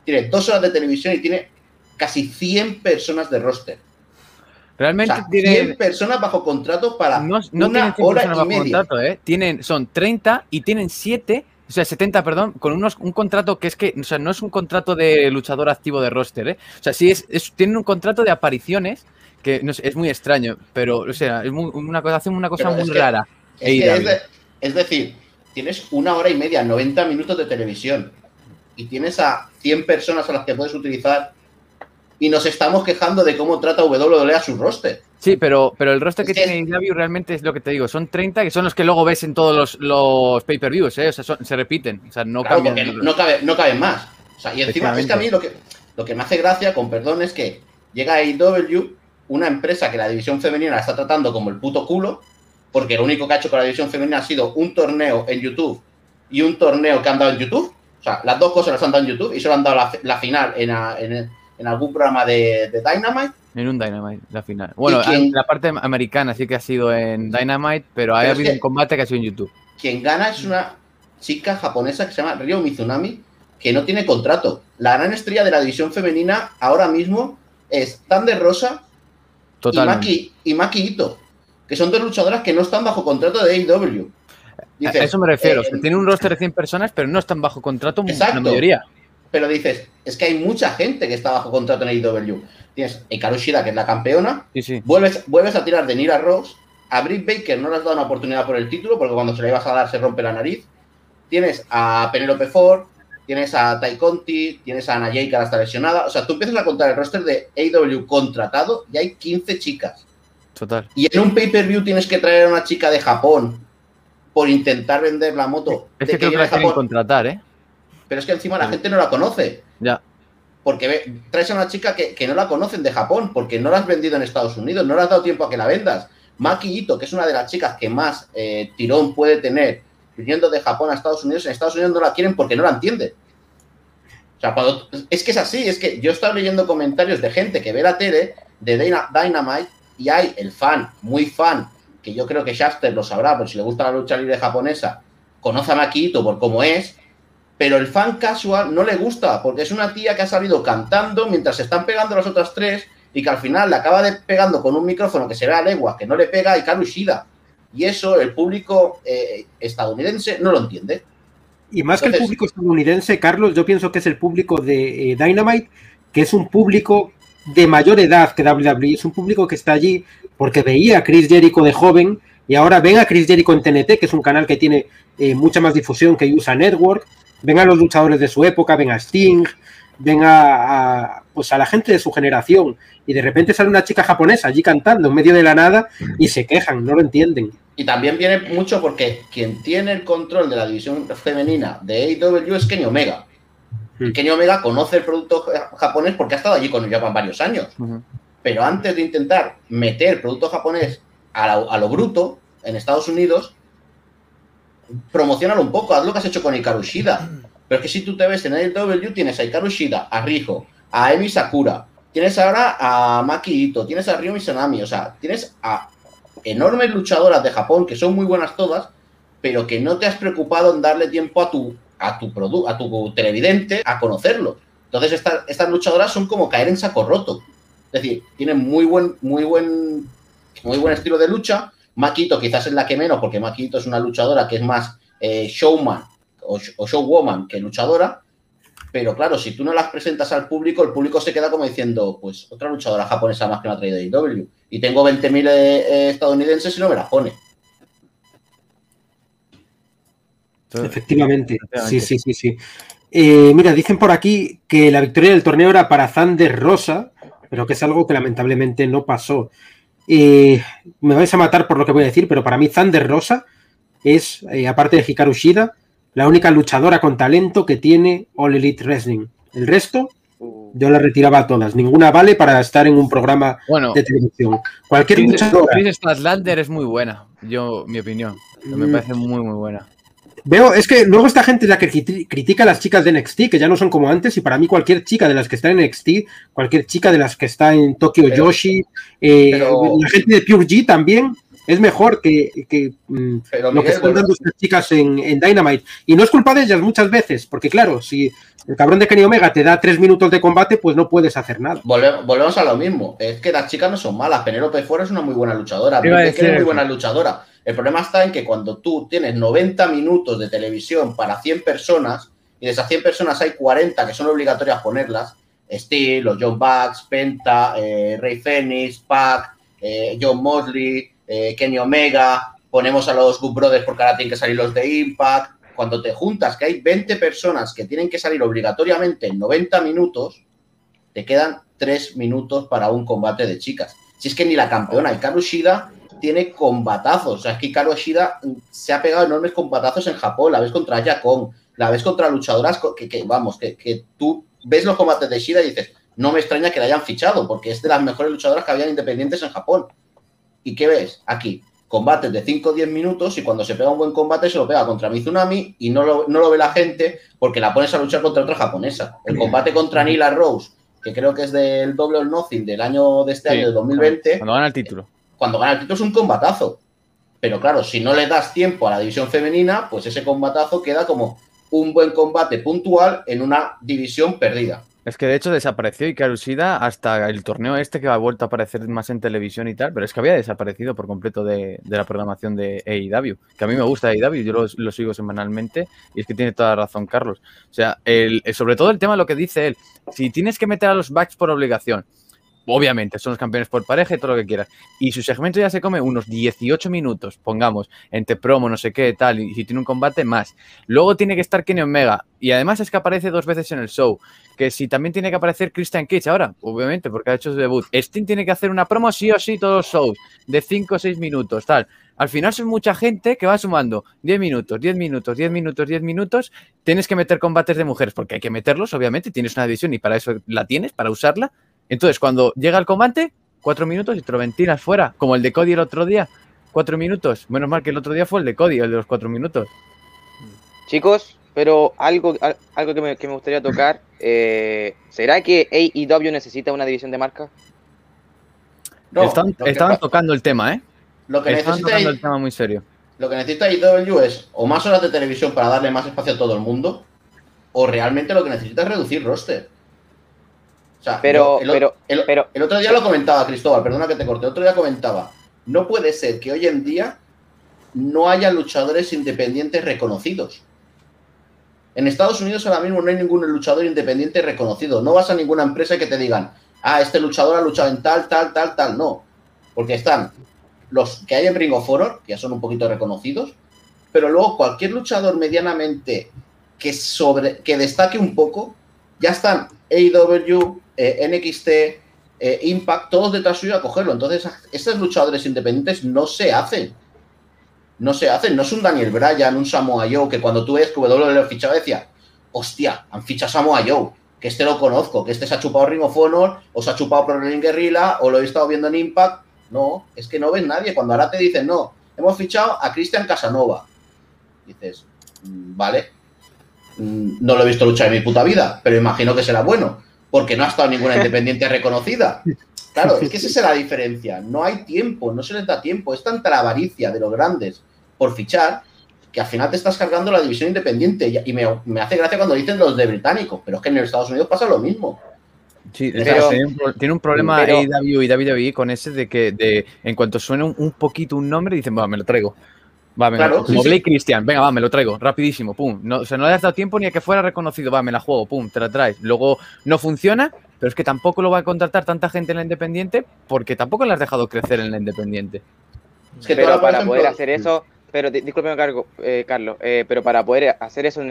Tiene dos horas de televisión y tiene casi 100 personas de roster. O Realmente sea, tiene, 100 personas bajo contrato para no, no una tienen 100 hora y bajo media. contrato, ¿eh? Tienen, son 30 y tienen 7, o sea, 70, perdón, con unos, un contrato que es que, o sea, no es un contrato de luchador activo de roster, ¿eh? O sea, sí es, es- tienen un contrato de apariciones que no sé, es muy extraño, pero, o sea, es muy- una cosa, hacen una cosa Pero muy que- rara. Es, que AEW. es, de- es decir, tienes una hora y media, 90 minutos de televisión y tienes a 100 personas a las que puedes utilizar y nos estamos quejando de cómo trata WWE a su roster. Sí, pero, pero el roster que que- tiene AEW realmente es lo que te digo, son 30 que son los que luego ves en todos los, los pay-per-views, ¿eh? O sea, son- se repiten, o sea, no Claro, cambian. no, cabe, no caben más. O sea, y encima es que a mí lo que, lo que me hace gracia, con perdón, es que llega AEW, una empresa que la división femenina la está tratando como el puto culo, porque lo único que ha hecho con la división femenina ha sido un torneo en YouTube y un torneo que han dado en YouTube. O sea, las dos cosas las han dado en YouTube y solo han dado la, la final en, a- en- en algún programa de, de Dynamite. En un Dynamite, la final. Bueno, ¿Y quién- la parte americana sí que ha sido en Dynamite, pero ha Pero habido un combate que ha sido en YouTube. Quien gana es una chica japonesa que se llama Ryo Mizunami, que no tiene contrato. La gran estrella de la división femenina ahora mismo es Thunder Rosa y. Maki, y Maki Ito, que son dos luchadoras que no están bajo contrato de AEW. A a eso me refiero. eh, o sea, tiene un roster de 100 personas, pero no están bajo contrato la Exacto. mayoría. Pero dices, es que hay mucha gente que está bajo contrato en AEW. Tienes a Hikaru Shida, que es la campeona, Sí, sí. vuelves, vuelves a tirar de Nira Rose, a Britt Baker no le has dado una oportunidad por el título, porque cuando se le ibas a dar se rompe la nariz. Tienes a Penelope Ford, tienes a Tai Conti, tienes a Ana Jay, que ahora está lesionada. O sea, tú empiezas a contar el roster de AEW contratado y hay 15 chicas. Total. Y en un pay-per-view tienes que traer a una chica de Japón por intentar vender la moto Es de que creo que la quieren contratar, ¿eh? Pero es que encima la gente no la conoce. Ya. Porque ve- traes a una chica que, que no la conocen de Japón, porque no la has vendido en Estados Unidos, no le has dado tiempo a que la vendas. Maki Ito, que es una de las chicas que más eh, tirón puede tener viniendo de Japón a Estados Unidos, en Estados Unidos no la quieren porque no la entienden. O sea, cuando, es que es así, es que yo he estado leyendo comentarios de gente que ve la tele de Dynamite y hay el fan, muy fan, que yo creo que Shafter lo sabrá, por si le gusta la lucha libre japonesa, conoce a Makito por cómo es, pero el fan casual no le gusta, porque es una tía que ha salido cantando mientras se están pegando las otras tres y que al final le acaba de pegando con un micrófono que se ve a legua, que no le pega y Karu Shida. Y eso el público eh, estadounidense no lo entiende. Y más que el público estadounidense, Carlos, yo pienso que es el público de eh, Dynamite, que es un público de mayor edad que WWE, es un público que está allí porque veía a Chris Jericho de joven y ahora ven a Chris Jericho en TNT, que es un canal que tiene eh, mucha más difusión que USA Network, ven a los luchadores de su época, ven a Sting, ven a, pues a la gente de su generación y de repente sale una chica japonesa allí cantando en medio de la nada y se quejan, no lo entienden. Y también viene mucho porque quien tiene el control de la división femenina de AEW es Kenny Omega. Y hmm. Kenny Omega conoce el producto japonés porque ha estado allí con Japan varios años. Pero antes de intentar meter producto japonés a, lo bruto en Estados Unidos, promocionalo un poco, haz lo que has hecho con Hikaru Shida. Pero es que si tú te ves en AEW, tienes a Hikaru Shida, a Rijo, a Emi Sakura, tienes ahora a Maki Ito, tienes a Ryo Misanami, o sea, tienes a enormes luchadoras de Japón que son muy buenas todas, pero que no te has preocupado en darle tiempo a tu, a tu, a tu televidente a conocerlo. Entonces, estas luchadoras son como caer en saco roto. Es decir, tienen muy buen, muy buen, muy buen estilo de lucha. Makito quizás es la que menos, porque Makito es una luchadora que es más eh, showman o, o, showwoman que luchadora. Pero claro, si tú no las presentas al público, el público se queda como diciendo, pues otra luchadora japonesa más que me ha traído IW. Y tengo 20.000 eh, estadounidenses y no me las pone. Efectivamente, sí, sí, sí, sí. Eh, mira, dicen por aquí que la victoria del torneo era para Zander Rosa, pero que es algo que lamentablemente no pasó. Eh, me vais a matar por lo que voy a decir, pero para mí Zander Rosa es, aparte de Hikaru Shida, la única luchadora con talento que tiene All Elite Wrestling. El resto, yo la retiraba a todas. Ninguna vale para estar en un programa de televisión. Cualquier Chris, luchadora. Chris Statlander es muy buena, yo, mi opinión. Me mm. parece muy, muy buena. Veo, es que luego esta gente es la que critica a las chicas de NXT, que ya no son como antes, y para mí cualquier chica de las que está en NXT, cualquier chica de las que está en Tokyo Yoshi, eh, la gente de Pure G también, es mejor que, mm, lo que están dando estas chicas en, Dynamite. Y no es culpa de ellas muchas veces, porque claro, si el cabrón de Kenny Omega te da tres minutos de combate, pues no puedes hacer nada. volvemos a lo mismo. Es que las chicas no son malas. Penelope Ford es una muy buena luchadora. es muy buena luchadora. El problema está en que cuando tú tienes 90 minutos de televisión para 100 personas, y de esas 100 personas hay 40 que son obligatorias ponerlas, Steel, los John Bucks, Penta, eh, Rey Phoenix, Pac, eh, John Mosley, eh, Kenny Omega, ponemos a los Good Brothers porque ahora tienen que salir los de Impact. Cuando te juntas que hay 20 personas que tienen que salir obligatoriamente en 90 minutos, te quedan 3 minutos para un combate de chicas. Si es que ni la campeona Hikaru Shida tiene combatazos. O sea, es que Hikaru Shida se ha pegado enormes combatazos en Japón. La ves contra Yakon, la ves contra luchadoras que, vamos, que, que, tú ves los combates de Shida y dices, no me extraña que la hayan fichado, porque es de las mejores luchadoras que habían independientes en Japón. ¿Y qué ves? Aquí, combates de 5 o 10 minutos y cuando se pega un buen combate se lo pega contra Mizunami y no lo, no lo ve la gente porque la pones a luchar contra otra japonesa. El combate contra Nila Rose, que creo que es del doble or nothing del año de este año, de 2020. Cuando gana el título. Cuando gana el título es un combatazo. Pero claro, si no le das tiempo a la división femenina, pues ese combatazo queda como un buen combate puntual en una división perdida. Es que de hecho desapareció y Shida hasta el torneo este que ha vuelto a aparecer más en televisión y tal, pero es que había desaparecido por completo de, la programación de AEW. Que a mí me gusta AEW, yo lo, sigo semanalmente y es que tiene toda la razón Carlos. O sea, el, sobre todo el tema, lo que dice él, si tienes que meter a los backs por obligación, obviamente, son los campeones por pareja y todo lo que quieras. Y su segmento ya se come unos 18 minutos, pongamos, entre promo, no sé qué, tal, y si tiene un combate, más. Luego tiene que estar Kenny Omega, y además es que aparece dos veces en el show. Que si también tiene que aparecer Christian Cage ahora, obviamente, porque ha hecho su debut. Steam tiene que hacer una promo sí o sí todos los shows, de 5 o 6 minutos, tal. Al final son mucha gente que va sumando 10 minutos, 10 minutos, 10 minutos, 10 minutos. Tienes que meter combates de mujeres, porque hay que meterlos, obviamente. Tienes una división y para eso la tienes, para usarla. Entonces, cuando llega el combate, cuatro minutos y te lo ventilas fuera, como el de Cody el otro día. Cuatro minutos. Menos mal que el otro día fue el de Cody, el de los cuatro minutos. Chicos, pero algo, al- algo que, me, que me gustaría tocar, eh, ¿será que AEW necesita una división de marca? No, Están, estaban tocando el tema, ¿eh? Lo que Estaban necesita tocando I- el tema muy serio. lo que necesita IW es o más horas de televisión para darle más espacio a todo el mundo, o realmente lo que necesita es reducir roster. O sea, Pero, yo el, o- pero, el- pero, el otro día lo comentaba, Cristóbal, perdona que te corte, el otro día comentaba, no puede ser que hoy en día no haya luchadores independientes reconocidos. En Estados Unidos ahora mismo no hay ningún luchador independiente reconocido. No vas a ninguna empresa que te digan, ah, este luchador ha luchado en tal, tal, tal, tal. No. Porque están los que hay en Ring of Honor, que ya son un poquito reconocidos, pero luego cualquier luchador medianamente que, sobre, que destaque un poco, ya están AEW, eh, NXT, eh, Impact, todos detrás suyo a cogerlo. Entonces, esos luchadores independientes no se hacen. No se hacen. No es un Daniel Bryan, un Samoa Joe, que cuando tú ves que WWE lo fichaba decía, hostia, han fichado a Samoa Joe, que este lo conozco, que este se ha chupado Ring of Honor, o se ha chupado Pro Guerrilla, o lo he estado viendo en Impact. No, es que no ves nadie. Cuando ahora te dicen, no, hemos fichado a Cristian Casanova. Dices, "Mm, vale, Mm, no lo he visto luchar en mi puta vida, pero imagino que será bueno, porque no ha estado ninguna independiente reconocida. Claro, es que esa es la diferencia. No hay tiempo, no se les da tiempo. Es tanta la avaricia de los grandes por fichar que al final te estás cargando la división independiente. Y me, me hace gracia cuando dicen los de británicos, pero es que en Estados Unidos pasa lo mismo. Sí, Pero- tiene, un, pro- tiene un problema pero- AEW y WWE con ese de que de, en cuanto suena un, un poquito un nombre, dicen, va, me lo traigo. Va, venga, Claro, como sí, Blake Christian, venga, va, me lo traigo, rapidísimo, pum. No, o sea, no le has dado tiempo ni a que fuera reconocido, va, me la juego, pum, te la traes. Luego no funciona, pero es que tampoco lo va a contratar tanta gente en la Independiente porque tampoco le has dejado crecer en la Independiente. Es que pero para poder hacer eso, pero di- discúlpeme, Cargo- eh, Carlos, eh, pero para poder hacer eso,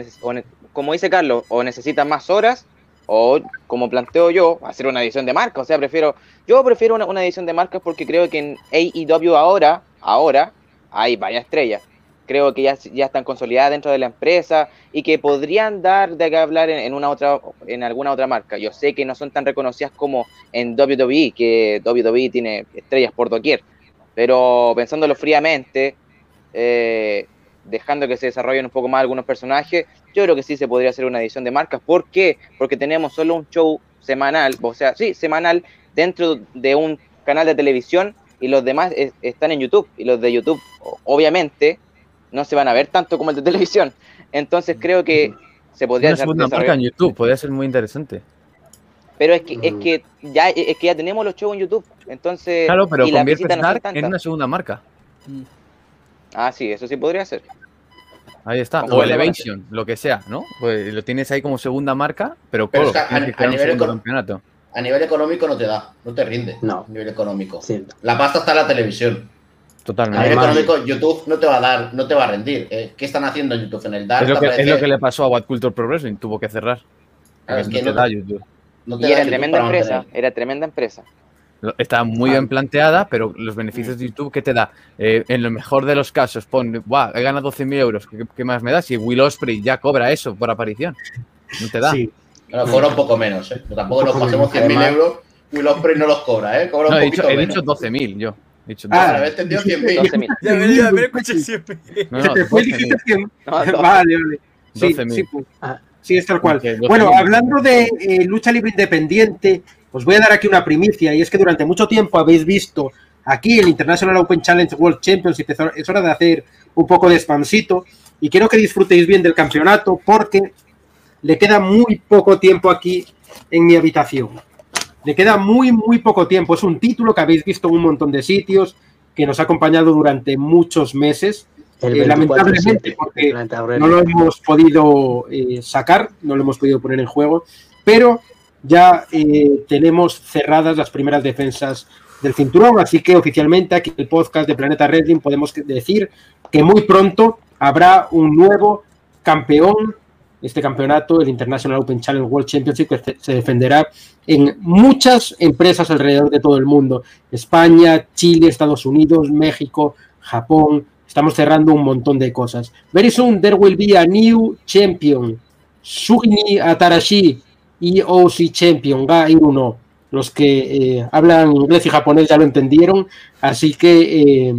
como dice Carlos, o necesitas más horas, o como planteo yo, hacer una edición de marca. O sea, prefiero, yo prefiero una, una edición de marcas porque creo que en AEW ahora, ahora, hay varias estrellas. Creo que ya, están consolidadas dentro de la empresa y que podrían dar de qué hablar en, una otra, en alguna otra marca. Yo sé que no son tan reconocidas como en WWE, que WWE tiene estrellas por doquier. Pero pensándolo fríamente, eh, dejando que se desarrollen un poco más algunos personajes, yo creo que sí se podría hacer una edición de marcas. ¿Por qué? Porque tenemos solo un show semanal, o sea, sí, semanal, dentro de un canal de televisión y los demás es- están en YouTube. Y los de YouTube, obviamente, no se van a ver tanto como el de televisión. Entonces creo que se podría Una segunda marca en YouTube, podría ser muy interesante. Pero es que, es Mm. que ya es que ya tenemos los shows en YouTube. Entonces, Claro, pero no son Dark en una segunda marca. Ah, sí, eso sí podría ser. Ahí está. O. Elevation, lo que sea, ¿no? Pues lo tienes ahí como segunda marca, pero, Pero claro, a- que nivel campeonato. a nivel económico no te da, no te rinde. No. A nivel económico. Sí. La pasta está en la televisión. A Totalmente. nivel Además- económico, YouTube no te va a dar, no te va a rendir. ¿eh? ¿Qué están haciendo en YouTube? En el Dark Es lo, que, es aparece- lo que le pasó a What Culture Pro Wrestling, tuvo que cerrar. Claro, es no que te no- da YouTube. no te Y da era YouTube tremenda empresa, mantener. era tremenda empresa. Está muy Ah. bien planteada, pero los beneficios de YouTube, ¿qué te da? Eh, en lo mejor de los casos, pon, Buah, he ganado 12.000 euros, ¿qué, qué más me da? Si Will Osprey ya cobra eso por aparición. No te da. Sí. Bueno, cobra un poco menos, ¿eh? Tampoco nos pasemos menos. 100.000 Además- euros. Will Ospreay no los cobra, ¿eh? Cobra No, un he dicho, he dicho 12.000 yo. Dicho Ah, 12.000. había entendido 100.000. 12.000. Ya, ya, escuché siempre. No, Se no, te fue, 12.000. dijiste 100. No, Vale, no. vale. Sí, 12.000. sí, pues. Ah. Sí, es tal cual. Ok, 12.000. Bueno, hablando de eh, lucha libre independiente, os voy a dar aquí una primicia y es que durante mucho tiempo habéis visto aquí el International Open Challenge World Championship, es hora- es hora de hacer un poco de expansito y quiero que disfrutéis bien del campeonato porque le queda muy poco tiempo aquí en mi habitación. Le queda muy, muy poco tiempo. Es un título que habéis visto en un montón de sitios, que nos ha acompañado durante muchos meses. Eh, 24/7, lamentablemente, porque. No lo hemos podido eh, sacar, no lo hemos podido poner en juego, pero ya eh, tenemos cerradas las primeras defensas del cinturón, así que oficialmente aquí en el podcast de Planeta Wrestling podemos decir que muy pronto habrá un nuevo campeón, este campeonato, el International Open Challenge World Championship, que se- defenderá en muchas empresas alrededor de todo el mundo, España, Chile, Estados Unidos, México, Japón, estamos cerrando un montón de cosas. Very soon there will be a new champion, Sugini Atarashi, EOC Champion, Ga uno. Los que eh, hablan inglés y japonés ya lo entendieron, así que eh,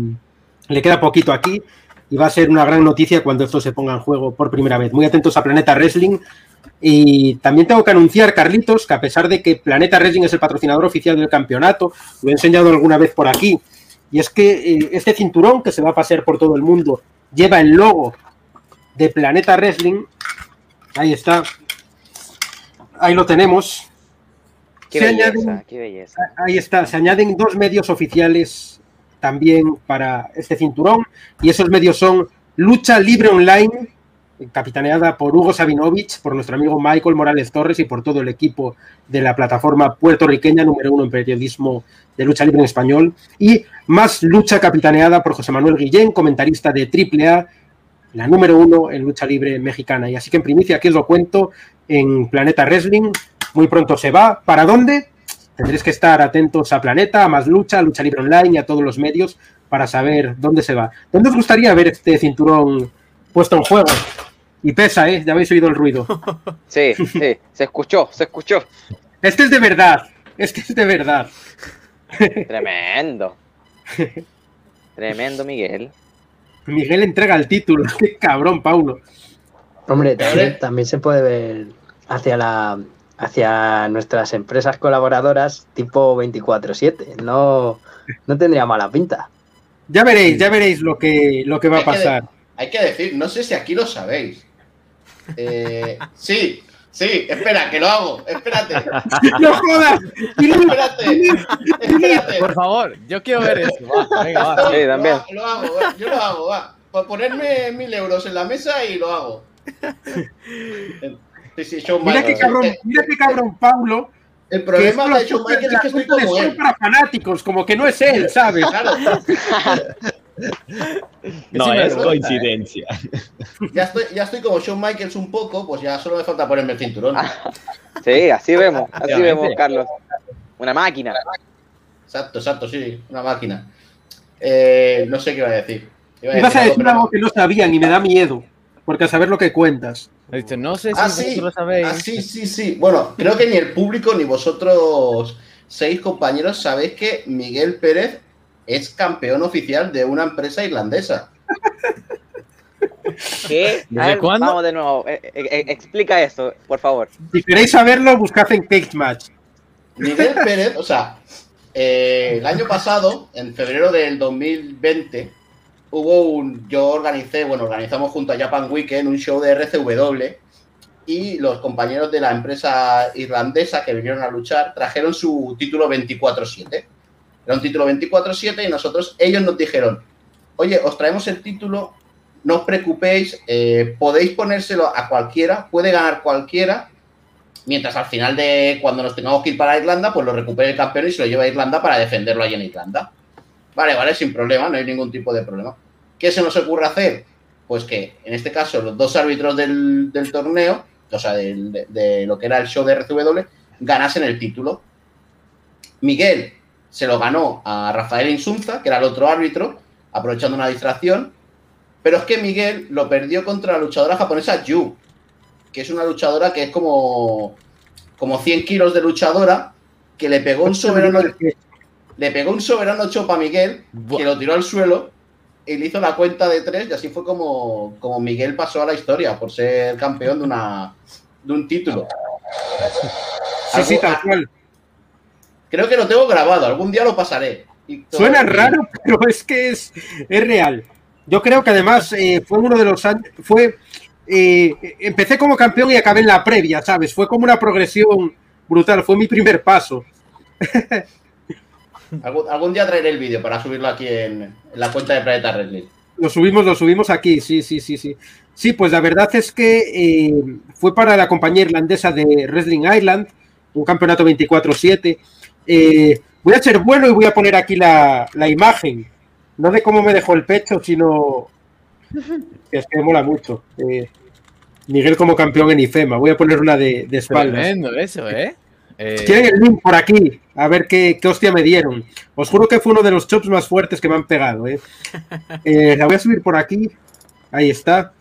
le queda poquito aquí. Y va a ser una gran noticia cuando esto se ponga en juego por primera vez. Muy atentos a Planeta Wrestling. Y también tengo que anunciar, Carlitos, que a pesar de que Planeta Wrestling es el patrocinador oficial del campeonato, lo he enseñado alguna vez por aquí, y es que eh, este cinturón que se va a pasar por todo el mundo lleva el logo de Planeta Wrestling. Ahí está. Ahí lo tenemos. Qué Se belleza, añaden- qué belleza. Ahí está, se añaden dos medios oficiales también para este cinturón y esos medios son Lucha Libre Online, capitaneada por Hugo Sabinovich, por nuestro amigo Michael Morales Torres y por todo el equipo de la plataforma puertorriqueña número uno en periodismo de lucha libre en español, y Más Lucha, capitaneada por José Manuel Guillén, comentarista de AAA, la número uno en lucha libre mexicana. Y así que en primicia aquí os lo cuento en Planeta Wrestling. Muy pronto se va. ¿Para dónde? Tendréis que estar atentos a Planeta, a Más Lucha, a Lucha Libre Online y a todos los medios para saber dónde se va. ¿Dónde os gustaría ver este cinturón puesto en juego? Y pesa, ¿eh? Ya habéis oído el ruido. Sí, sí, se escuchó, se escuchó. Este es de verdad. Este es de verdad. Tremendo. Tremendo, Miguel. Miguel entrega el título. Qué cabrón, Paulo. Hombre, también, también se puede ver hacia la hacia nuestras empresas colaboradoras tipo 24/7. No, no tendría mala pinta. Ya veréis, ya veréis lo que, lo que va a que pasar. Hay que decir, no sé si aquí lo sabéis. Eh, sí, sí, espera, que lo hago. Espérate, ¡No jodas! espérate, espérate. Por favor, yo quiero ver esto. Va, venga, va. Sí, también. Lo, ha- lo hago, va, yo lo hago, va. Por ponerme mil euros en la mesa y lo hago. Sí, sí, Shawn Mira qué Michaels. cabrón, Eh, mira qué cabrón, Paulo. El que problema de Shawn Michaels es que estoy como él. Para fanáticos, como que no es él, ¿sabes? Claro, No es gusta, coincidencia. ya estoy, ya estoy como Shawn Michaels un poco, pues ya solo me falta ponerme el cinturón. Sí, así vemos, así vemos, Carlos. Una máquina. Exacto, exacto, sí, una máquina. Eh, no sé qué iba a decir. Iba a Ibas a algo, decir algo que no sabían y me da miedo, porque a saber lo que cuentas. Ha dicho, no sé si Ah, vosotros sí. lo sabéis. Ah, sí, sí, sí. Bueno, creo que ni el público ni vosotros seis compañeros sabéis que Miguel Pérez es campeón oficial de una empresa irlandesa. ¿Qué? ¿Desde ver, cuándo? Vamos de nuevo. Eh, eh, eh, explica eso, por favor. Si queréis saberlo, buscad en Cage Match. Miguel Pérez, o sea, eh, el año pasado, en febrero del 2020, hubo un. Yo organicé, bueno, organizamos junto a Japan Weekend un show de RCW y los compañeros de la empresa irlandesa que vinieron a luchar trajeron su título 24-7. Era un título 24-7 y nosotros, ellos nos dijeron: Oye, os traemos el título, no os preocupéis, eh, podéis ponérselo a cualquiera, puede ganar cualquiera, mientras al final de cuando nos tengamos que ir para Irlanda, pues lo recupere el campeón y se lo lleva a Irlanda para defenderlo allí en Irlanda. Vale, vale, sin problema, no hay ningún tipo de problema. ¿Qué se nos ocurre hacer? Pues que en este caso los dos árbitros del, del torneo, o sea, del- de, de lo que era el show de RCW, ganasen el título. Miguel se lo ganó a Rafael Insunza, que era el otro árbitro, aprovechando una distracción. Pero es que Miguel lo perdió contra la luchadora japonesa Yu, que es una luchadora que es como, como 100 kilos de luchadora, que le pegó un soberano, le pegó un soberano chopa a Miguel, que lo tiró al suelo y le hizo la cuenta de tres y así fue como, como Miguel pasó a la historia por ser campeón de una de un título. Sí, sí, Algo- tal cual. Creo que lo tengo grabado, algún día lo pasaré. Suena raro, pero es que es, es real. Yo creo que además eh, fue uno de los años. Fue. eh, empecé como campeón y acabé en la previa, ¿sabes? Fue como una progresión brutal. Fue mi primer paso. Algún, algún día traeré el vídeo para subirlo aquí en, en la cuenta de Planeta Wrestling. Lo subimos, lo subimos aquí, sí, sí, sí, sí. Sí, pues la verdad es que eh, fue para la compañía irlandesa de Wrestling Ireland, un campeonato 24-7. Eh, voy a ser bueno y voy a poner aquí la, la imagen. No de cómo me dejó el pecho, sino que es que me mola mucho. Eh, Miguel como campeón en IFEMA. Voy a poner una de, de espaldas. Tremendo eso, ¿eh? Eh, Tienen el link por aquí, a ver qué, qué hostia me dieron. Os juro que fue uno de los chops más fuertes que me han pegado. ¿eh? Eh, la voy a subir por aquí. Ahí está.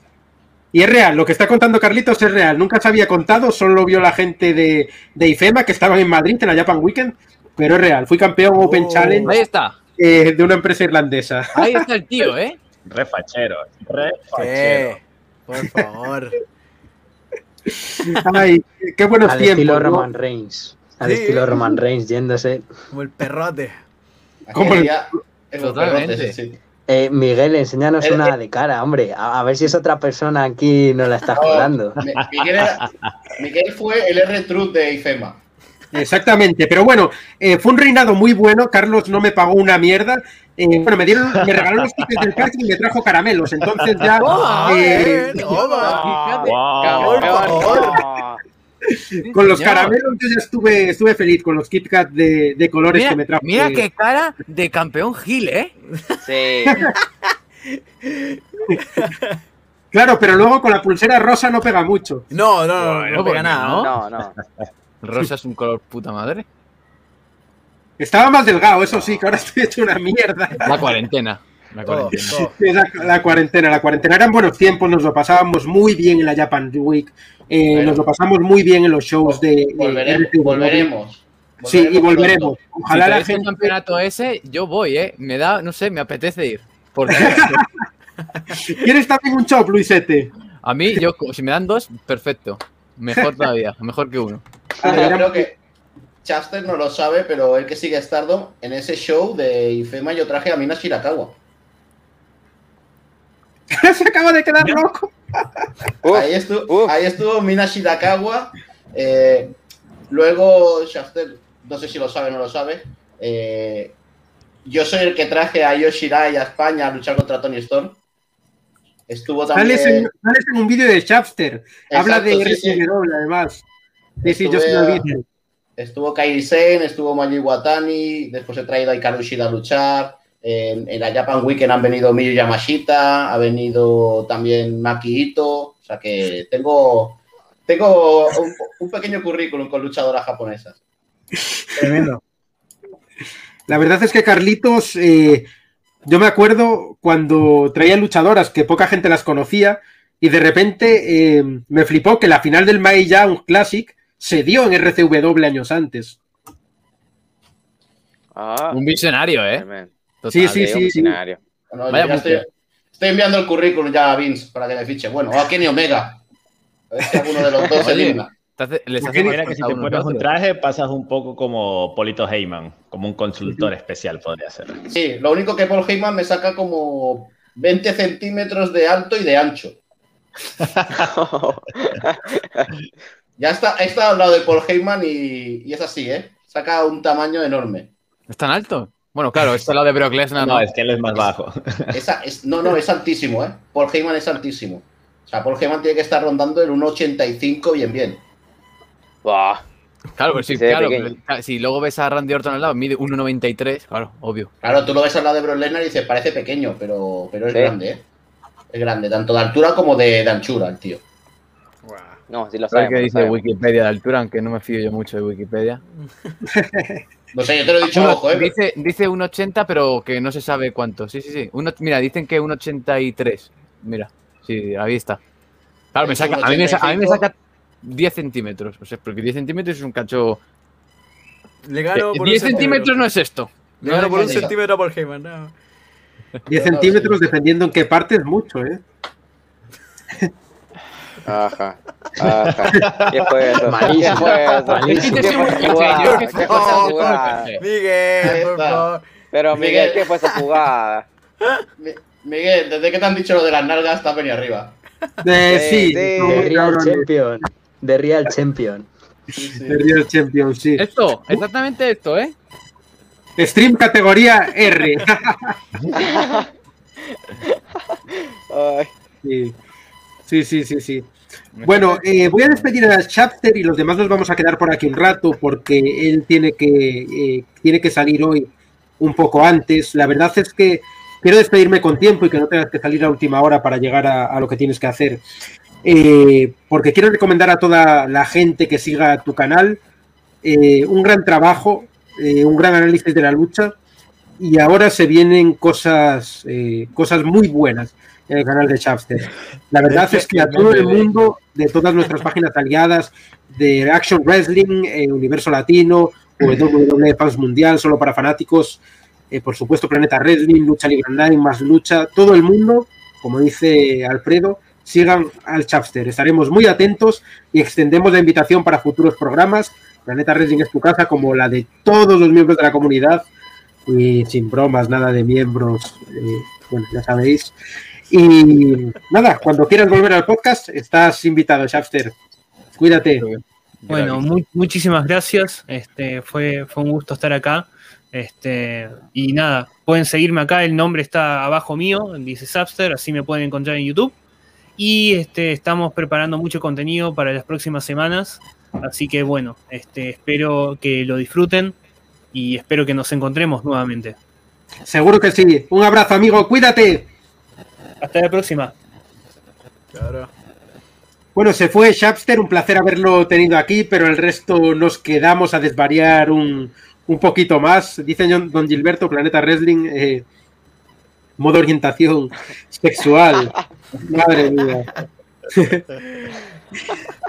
Y es real, lo que está contando Carlitos es real. Nunca se había contado, solo lo vio la gente de, de IFEMA que estaban en Madrid en la Japan Weekend. Pero es real, fui campeón Open Oh. Challenge Ahí está. eh, de una empresa irlandesa. Ahí está el tío, ¿eh? Re fachero, re fachero. ¿Qué? Por favor. Ay, qué buenos Al tiempos. estilo ¿no? Roman Reigns. Al Sí. estilo Roman Reigns yéndose. Como el perrote. ¿Cómo Aquel el- Totalmente. perrotes, sí. Eh, Miguel, enséñanos Eh, una eh. de cara, hombre. A, a ver si es otra persona aquí no la está jugando. Mi- Miguel, era- Miguel fue el R-Truth de IFEMA. Exactamente, pero bueno, eh, fue un reinado muy bueno. Carlos no me pagó una mierda. Eh, bueno, me dieron, me regaló los tickets del casting y me trajo caramelos. Entonces ya. ¡Oh, eh, toma! Campeón. con los caramelos yo ya estuve, estuve feliz con los Kit Kat de, de colores Mira, que me trajo. mira eh, qué cara de campeón Gil, ¿eh? Sí. Claro, pero luego con la pulsera rosa no pega mucho. No, no, no, Bueno, no pega nada. no. No, no. Rosa es un color puta madre. Estaba más delgado, eso sí, que ahora estoy hecho una mierda. La cuarentena. La cuarentena. todo. La, la cuarentena, la cuarentena eran buenos tiempos, nos lo pasábamos muy bien en la Japan Week, eh, Bueno. nos lo pasamos muy bien en los shows de. de Volveremos. Sí, y volveremos. pronto. Ojalá si la traes el gente. campeonato ese, yo voy, ¿eh? Me da, no sé, me apetece ir. Porque ¿Quieres también un chop, Luisete? a mí, yo, si me dan dos, perfecto. Mejor todavía, mejor que uno. Ah, yo creo que Chaster no lo sabe, pero él que sigue Stardom, en ese show de IFEMA yo traje a Mina Shirakawa. Se acaba de quedar loco. Ahí, estuvo, ahí estuvo Mina Shirakawa. eh, luego, Shaster, no sé si lo sabe o no lo sabe. eh, yo soy el que traje a Yoshirai a España a luchar contra Tony Storm. Estuvo también. Sales en, sales en un vídeo de Chapster. Habla de Exacto, sí, sí. RCW, además. Sí, sí, yo sí Estuvo Kairi Sen, estuvo Mayu Watani, después he traído a Hikaru a luchar. En, la Japan Weekend han venido Miyu Yamashita, ha venido también Maki Ito. O sea que tengo, tengo un, un pequeño currículum con luchadoras japonesas. Tremendo. La verdad es que Carlitos, eh, yo me acuerdo cuando traía luchadoras que poca gente las conocía y de repente eh, me flipó que la final del Mae Young Classic se dio en RCW años antes. Ah, Un visionario, ¿eh? Total. Sí, sí, un sí. visionario. Bueno, Vaya ya estoy, enviando el currículum ya a Vince para que me fiche. Bueno, o a Kenny Omega. A ver si alguno de los dos se digna. Hace- les hace mira que si te pones un traje pasas un poco como Polito Heyman, como un consultor especial podría ser. Sí, lo único que Paul Heyman me saca como 20 centímetros de alto y de ancho. Ya está, he estado al lado de Paul Heyman y, y es así, ¿eh? Saca un tamaño enorme. ¿Es tan alto? Bueno, claro, esto es lo de Brock Lesnar, No, ¿no? es que él es más bajo. Esa- es- no, no, es altísimo, ¿eh? Paul Heyman es altísimo. O sea, Paul Heyman tiene que estar rondando el 1,85 bien, bien. Buah. Claro, pero sí, claro. pero, si luego ves a Randy Orton al lado, mide 1,93, claro, obvio. Claro, tú lo ves al lado de Brock Lesnar y dices, parece pequeño, pero, pero es Sí. grande, ¿eh? Es grande, tanto de altura como de, de anchura, el tío. No, sí lo ¿Sabes sabemos. qué lo dice sabemos. Wikipedia de altura? Aunque no me fío yo mucho de Wikipedia. No sé, yo te lo he dicho, Uno- ojo, ¿eh? dice, dice 1,80, pero que no se sabe cuánto. Sí, sí, sí. Uno, mira, dicen que 1,83. Mira, sí, ahí está. Claro, me saca, a, mí me, a mí me 1,85. saca 10 centímetros. O sea, porque 10 centímetros es un cacho. Le gano Eh, por 10 un centímetros no es esto. Le gano por un centímetro por Heyman. No. 10 No, no, centímetros, dependiendo en qué parte, es mucho, ¿eh? Ajá. Ajá. ¿Qué fue eso? ¿Qué Malísimo. fue. Miguel, por está. favor. Pero Miguel. ¿qué fue esa jugada? Mi- Miguel, desde que te han dicho lo de las nalgas, te has venido arriba. Eh, Sí, sí, sí. The Real. Champion. The Real Champion. The Real Champion, sí. Esto, exactamente esto, ¿eh? Stream categoría R. Ay, Sí, sí, sí, sí. sí. Bueno, eh, voy a despedir a Chapter y los demás nos vamos a quedar por aquí un rato porque él tiene que, eh, tiene que salir hoy un poco antes. La verdad es que quiero despedirme con tiempo y que no tengas que salir a última hora para llegar a, a lo que tienes que hacer. Eh, porque quiero recomendar a toda la gente que siga tu canal eh, un gran trabajo, un gran análisis de la lucha y ahora se vienen cosas, cosas muy buenas en el canal de Chapster. La verdad es que a todo el mundo, de todas nuestras páginas aliadas, de Action Wrestling, eh, Universo Latino, WWE Fans Mundial, solo para fanáticos, eh, por supuesto Planeta Wrestling, Lucha Libre Online, Más Lucha, todo el mundo, como dice Alfredo, sigan al Chapster. Estaremos muy atentos y extendemos la invitación para futuros programas. Planeta Wrestling es tu casa, como la de todos los miembros de la comunidad. Y sin bromas, nada de miembros, eh, bueno, ya sabéis. Y nada, cuando quieras volver al podcast, estás invitado, Chapster. Cuídate. Bueno, muy, muchísimas gracias. Este, fue, fue un gusto estar acá. Este, y nada, pueden seguirme acá, el nombre está abajo mío, dice Sapster, así me pueden encontrar en YouTube. Y este, estamos preparando mucho contenido para las próximas semanas. Así que bueno, este, espero que lo disfruten y espero que nos encontremos nuevamente. Seguro que sí. Un abrazo, amigo. Cuídate. Hasta la próxima. Claro. Bueno, se fue Shapster, un placer haberlo tenido aquí, pero el resto nos quedamos a desvariar un, un poquito más. Dice Don Gilberto, Planeta Wrestling, eh, modo orientación sexual. Madre mía.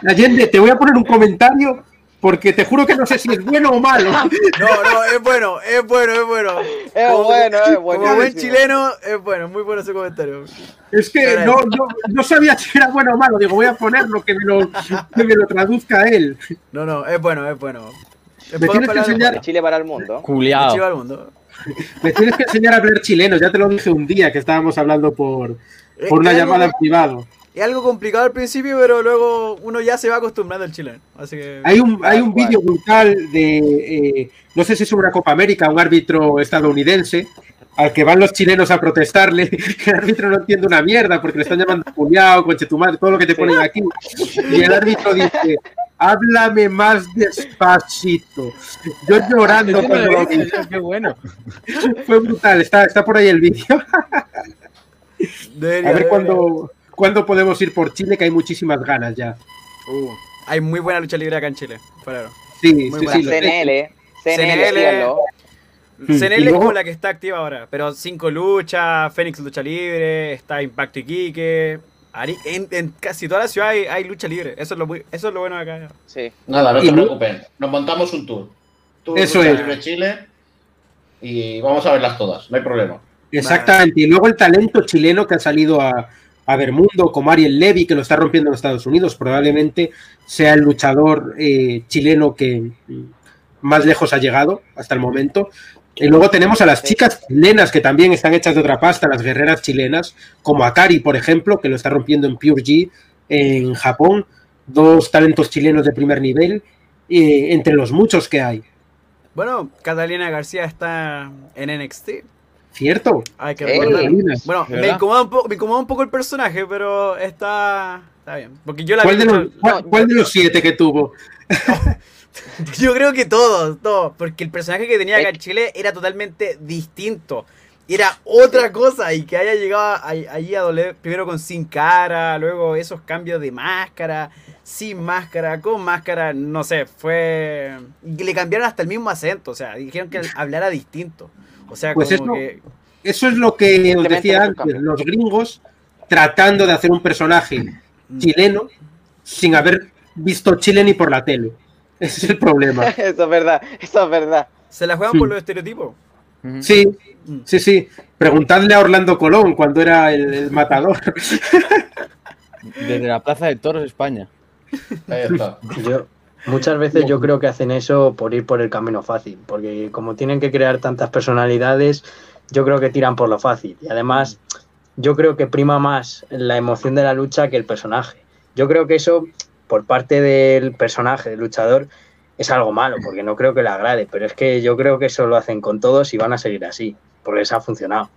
Allende, te voy a poner un comentario porque te juro que no sé si es bueno o malo. No, no, es bueno, es bueno, es bueno. Es Como- bueno, es Como buen chileno, es bueno, muy bueno ese comentario. Es que no, no, no sabía si era bueno o malo. Digo, voy a ponerlo, que me lo, que me lo traduzca él. No, no, es bueno, es bueno. En Me tienes que enseñar- De Chile para el mundo. Culeado. Mundo. Me tienes que enseñar a hablar chileno. Ya te lo dije un día que estábamos hablando por, Eh, por una es llamada en algo- privado. Es algo complicado al principio, pero luego uno ya se va acostumbrando al chileno. Así que. Hay un, hay un vídeo brutal de, eh, no sé si es una Copa América, un árbitro estadounidense, al que van los chilenos a protestarle, que el árbitro no entiende una mierda porque le están llamando culiao, conche tu madre, todo lo que te ponen aquí. Y el árbitro dice, háblame más despacito. Yo llorando cuando lo vi. Qué bueno. Fue brutal, está, está por ahí el vídeo. debería, A ver debería. Cuándo, podemos ir por Chile, que hay muchísimas ganas ya. Uh, hay muy buena lucha libre acá en Chile. Sí, Muy sí, buena. sí. CNL, CNL, CNL. Hmm. CNL es como la que está activa ahora. Pero 5 lucha, Fénix lucha libre, está Impacto Iquique. En, en casi toda la ciudad hay, hay lucha libre. Eso es lo, muy- eso es lo bueno de acá. Sí. Nada, no se preocupen. Nos montamos un tour. Tour Eso Lucha es. Libre Chile y vamos a verlas todas, no hay problema. Exactamente. Y luego el talento chileno que ha salido a, a ver mundo, como Ariel Levy, que lo está rompiendo en Estados Unidos, probablemente sea el luchador eh, chileno que más lejos ha llegado hasta el momento. Y luego tenemos a las chicas chilenas que también están hechas de otra pasta, las guerreras chilenas, como Akari, por ejemplo, que lo está rompiendo en Pure G en Japón. Dos talentos chilenos de primer nivel, eh, entre los muchos que hay. Bueno, Catalina García está en NXT. ¿Cierto? Hay que Ey. Bueno, me incomoda, un poco, me incomoda un poco el personaje, pero está, está bien. Porque yo la ¿Cuál vi de, los, cuál- no, cuál de los siete que tuvo? Yo creo que todos, todos. Porque el personaje que tenía acá en Es- Chile era totalmente distinto. Era otra cosa y que haya llegado allí a doler primero con sin cara, luego esos cambios de máscara, sin máscara, con máscara, no sé, fue... y Le cambiaron hasta el mismo acento, o sea, dijeron que hablara distinto. O sea, Pues como eso- que... Eso es lo que os decía antes, los gringos tratando de hacer un personaje Mm. chileno sin haber visto Chile ni por la tele. Ese es el problema. Eso es verdad, eso es verdad. Se la juegan Sí. por los estereotipos. Sí, Mm. sí, sí. Preguntadle a Orlando Colón cuando era el, el matador. Desde la Plaza de Toros, España. Ahí está. Yo, muchas veces yo creo que hacen eso por ir por el camino fácil, porque como tienen que crear tantas personalidades, yo creo que tiran por lo fácil. Y además, yo creo que prima más la emoción de la lucha que el personaje. Yo creo que eso, por parte del personaje, del luchador, es algo malo, porque no creo que le agrade, pero es que yo creo que eso lo hacen con todos y van a seguir así, porque les ha funcionado.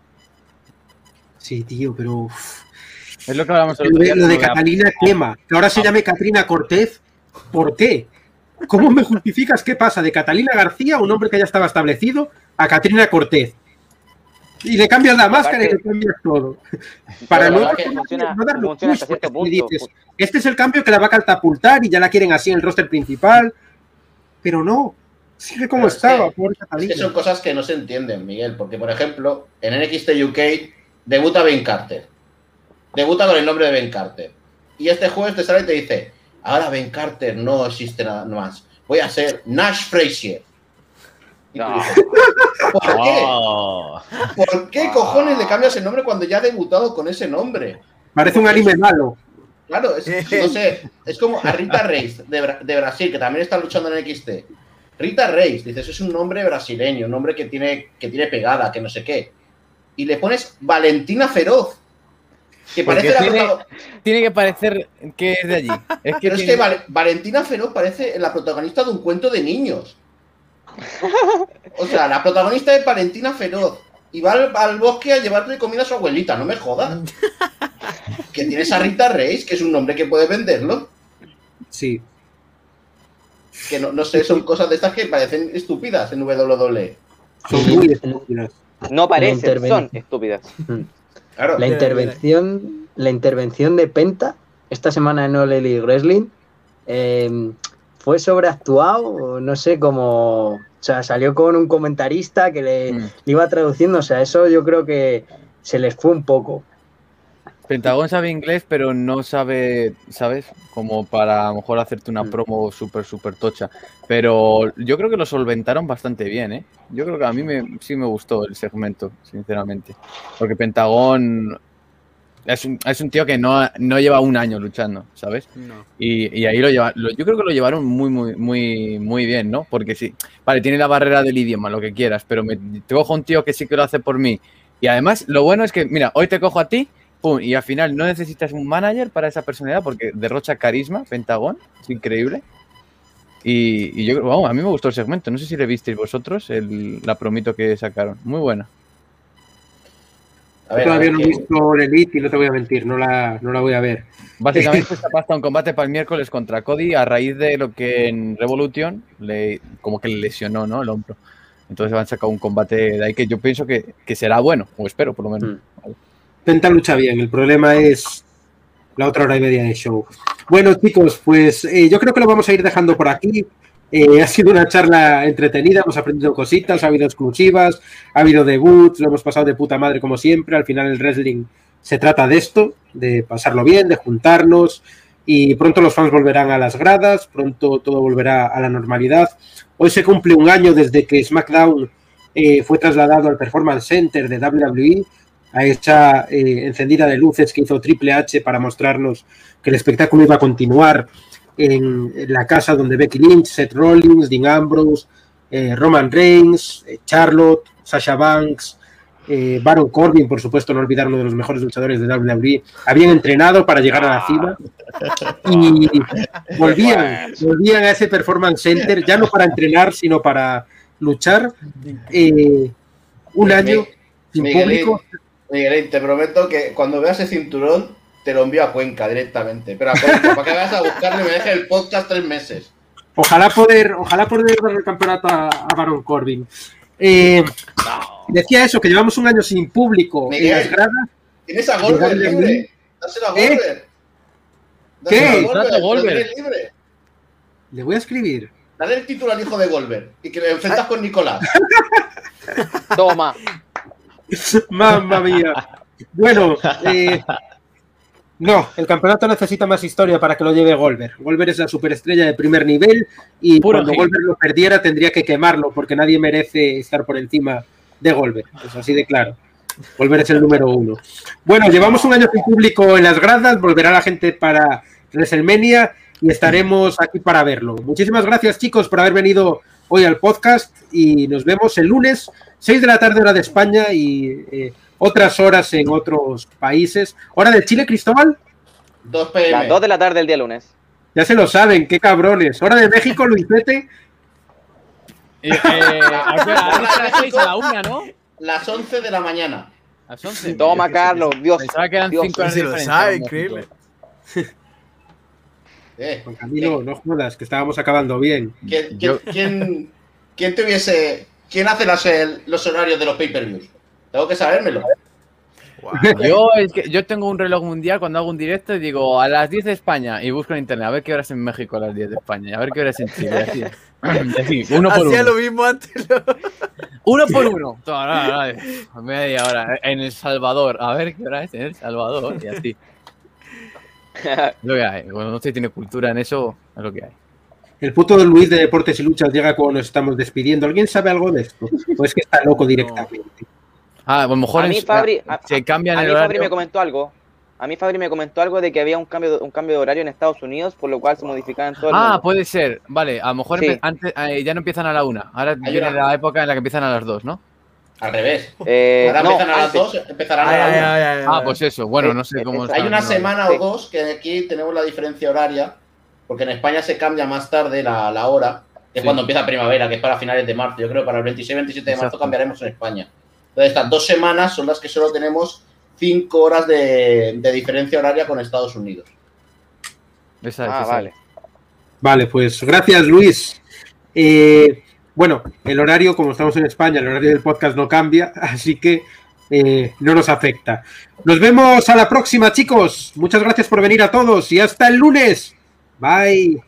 Sí, tío, pero Es lo que hablamos el lo otro de, día. lo de con la- Catalina quema. Que ahora se llame Catrina Cortez. ¿Por qué? ¿Cómo me justificas qué pasa de Catalina García, un hombre que ya estaba establecido, a Catrina Cortez? Y le cambias la máscara y le cambias todo. Para no, que funciona- no hasta cierto punto. dices, este es el cambio que la va a catapultar y ya la quieren así en el roster principal. Pero no, sigue como Pero es estaba, que- pobre Es que son cosas que no se entienden, Miguel, porque por ejemplo, en NXT UK debuta Ben Carter. Debuta con el nombre de Ben Carter. Y este jueves te sale y te dice, ahora Ben Carter no existe nada más. Voy a ser Nash Frazier. No. dices, ¿Por qué? Oh. ¿Por qué cojones le cambias el nombre cuando ya ha debutado con ese nombre? Parece un anime malo. Claro, es, no sé, es como a Rita Reis de, Bra- de Brasil, que también está luchando en XT. Rita Reis, dices, es un nombre brasileño, un nombre que tiene, que tiene pegada, que no sé qué. Y le pones Valentina Feroz, que Porque parece la tiene- que parecer que es de allí. Es que, Pero es que Val- Valentina Feroz parece la protagonista de un cuento de niños. O sea, la protagonista es Valentina Feroz. Y va al, al bosque a llevarle comida a su abuelita, no me jodas. Que tienes a Rita Reis, que es un nombre que puede venderlo. Sí. Que no, no sé, son cosas de estas que parecen estúpidas en WWE. Son muy estúpidas. No parecen, son estúpidas. Claro. La intervención, la intervención de Penta esta semana en All Elite Wrestling eh, fue sobreactuado, no sé cómo. O sea, salió con un comentarista que le, Mm. le iba traduciendo. O sea, eso yo creo que se les fue un poco. Pentagón sabe inglés, pero no sabe, ¿sabes? Como para a lo mejor hacerte una Mm. promo súper, súper tocha. Pero yo creo que lo solventaron bastante bien, ¿eh? Yo creo que a mí me, sí me gustó el segmento, sinceramente. Porque Pentagón es un, es un tío que no, no lleva un año luchando, ¿sabes? No. Y, y ahí lo lleva, lo- yo creo que lo llevaron muy, muy, muy, muy bien, ¿no? Porque sí, vale, tiene la barrera del idioma, lo que quieras, pero me, te cojo un tío que sí que lo hace por mí. Y además, lo bueno es que, mira, hoy te cojo a ti, pum, y al final no necesitas un manager para esa personalidad porque derrocha carisma, Pentagón, es increíble. Y, y yo creo, vamos, a mí me gustó el segmento, no sé si le visteis vosotros, el, la promito que sacaron, muy buena. A ver, Todavía ver, no he visto el Elite y no te voy a mentir, no la, no la voy a ver. Básicamente está pasta un combate para el miércoles contra Cody a raíz de lo que en Revolution le, como que le lesionó ¿no? el hombro. Entonces van a sacar un combate de ahí que yo pienso que, que será bueno, o espero por lo menos. Penta lucha bien, el problema es la otra hora y media de show. Bueno, chicos, pues eh, yo creo que lo vamos a ir dejando por aquí. Eh, ha sido una charla entretenida, hemos aprendido cositas, ha habido exclusivas, ha habido debuts, lo hemos pasado de puta madre como siempre. Al final el wrestling se trata de esto, de pasarlo bien, de juntarnos y pronto los fans volverán a las gradas, pronto todo volverá a la normalidad. Hoy se cumple un año desde que SmackDown eh, fue trasladado al Performance Center de WWE, a esa eh, encendida de luces que hizo Triple H para mostrarnos que el espectáculo iba a continuar en, en la casa donde Becky Lynch, Seth Rollins, Dean Ambrose, eh, Roman Reigns, eh, Charlotte, Sasha Banks, eh, Baron Corbin, por supuesto, no olvidar uno de los mejores luchadores de WWE, habían entrenado para llegar a la cima y volvían, volvían a ese Performance Center, ya no para entrenar, sino para luchar. eh, un año sin público. Miguelín, te prometo que cuando veas ese cinturón te lo envío a Cuenca directamente. Pero a Cuenca, para que vayas a buscarlo y me dejes el podcast tres meses. Ojalá poder, ojalá poder darle el campeonato a, a Baron Corbin. Eh, decía eso, que llevamos un año sin público en Miguel. las gradas. Tienes a Goldberg libre. Dáselo a ¿Eh? Goldberg. ¿Qué? Libre. Le voy a escribir. Dale el título al hijo de Goldberg y que le enfrentas con Nicolás. Toma. Mamma mía. Bueno, eh, no, el campeonato necesita más historia para que lo lleve Goldberg. Goldberg es la superestrella de primer nivel y Puro cuando. Goldberg lo perdiera tendría que quemarlo porque nadie merece estar por encima de Goldberg. Es así de claro. Goldberg es el número uno. Bueno, llevamos un año sin público en las gradas, volverá la gente para WrestleMania y estaremos aquí para verlo. Muchísimas gracias, chicos, por haber venido hoy al podcast y nos vemos el lunes, 6 de la tarde, hora de España y eh, otras horas en otros países. ¿Hora de Chile, Cristóbal? 2 pm. Las 2 de la tarde el día lunes. Ya se lo saben, qué cabrones. ¿Hora de México, Luisete? Eh, eh, las seis, a la una, ¿no? Las 11 de la mañana. Las once. Toma, Carlos. Dios. Pensaba que eran Dios, cinco horas si de lo diferencia sabe, increíble. Eh, Juan Camilo, no jodas, que estábamos acabando bien. ¿quién, quién, Yo- quién, quién te hubiese- ¿Quién hace las- el- los horarios de los pay-per-views? Tengo que sabérmelo. Yo, es que yo tengo un reloj mundial cuando hago un directo y digo a las 10 de España y busco en internet a ver qué horas en México a las 10 de España, a ver qué horas en Chile. Así, Así, uno por Hacía uno. lo mismo antes. ¿no? Uno por uno. Toma, no, no, media hora. En El Salvador. A ver qué hora es en El Salvador. Y así. Lo que hay. Cuando no se tiene cultura en eso, es lo que hay. El puto Luis de Deportes y Luchas llega cuando nos estamos despidiendo. ¿Alguien sabe algo de esto? ¿O es que está loco directamente? Ah, a lo mejor A mí en- Fabri- a- se cambian A el mí Fabri me comentó algo. A mí Fabri me comentó algo de que había un cambio de, un cambio de horario en Estados Unidos, por lo cual se modificaba en todo el Ah, mundo. puede ser. Vale, a lo mejor Sí. antes, eh, ya no empiezan a la una. Ahora Hay viene una- la época en la que empiezan a las dos, ¿no? Al revés. Eh, Ahora no, empiezan a las dos, empezarán a Ay, la ay, una. Ah, pues eso. Bueno, Eh, no sé eh, cómo esa- Hay una semana o dos que aquí tenemos la diferencia horaria, porque en España se cambia más tarde la, la hora, que es Sí. cuando empieza primavera, que es para finales de marzo. Yo creo que para el 26-27 de marzo Exacto. cambiaremos en España. Entonces, estas dos semanas son las que solo tenemos cinco horas de, de diferencia horaria con Estados Unidos. Esa es, Ah, esa vale. Vale, pues gracias Luis. Eh, bueno, el horario, como estamos en España, el horario del podcast no cambia, así que eh, no nos afecta. Nos vemos a la próxima, chicos. Muchas gracias por venir a todos y hasta el lunes. Bye.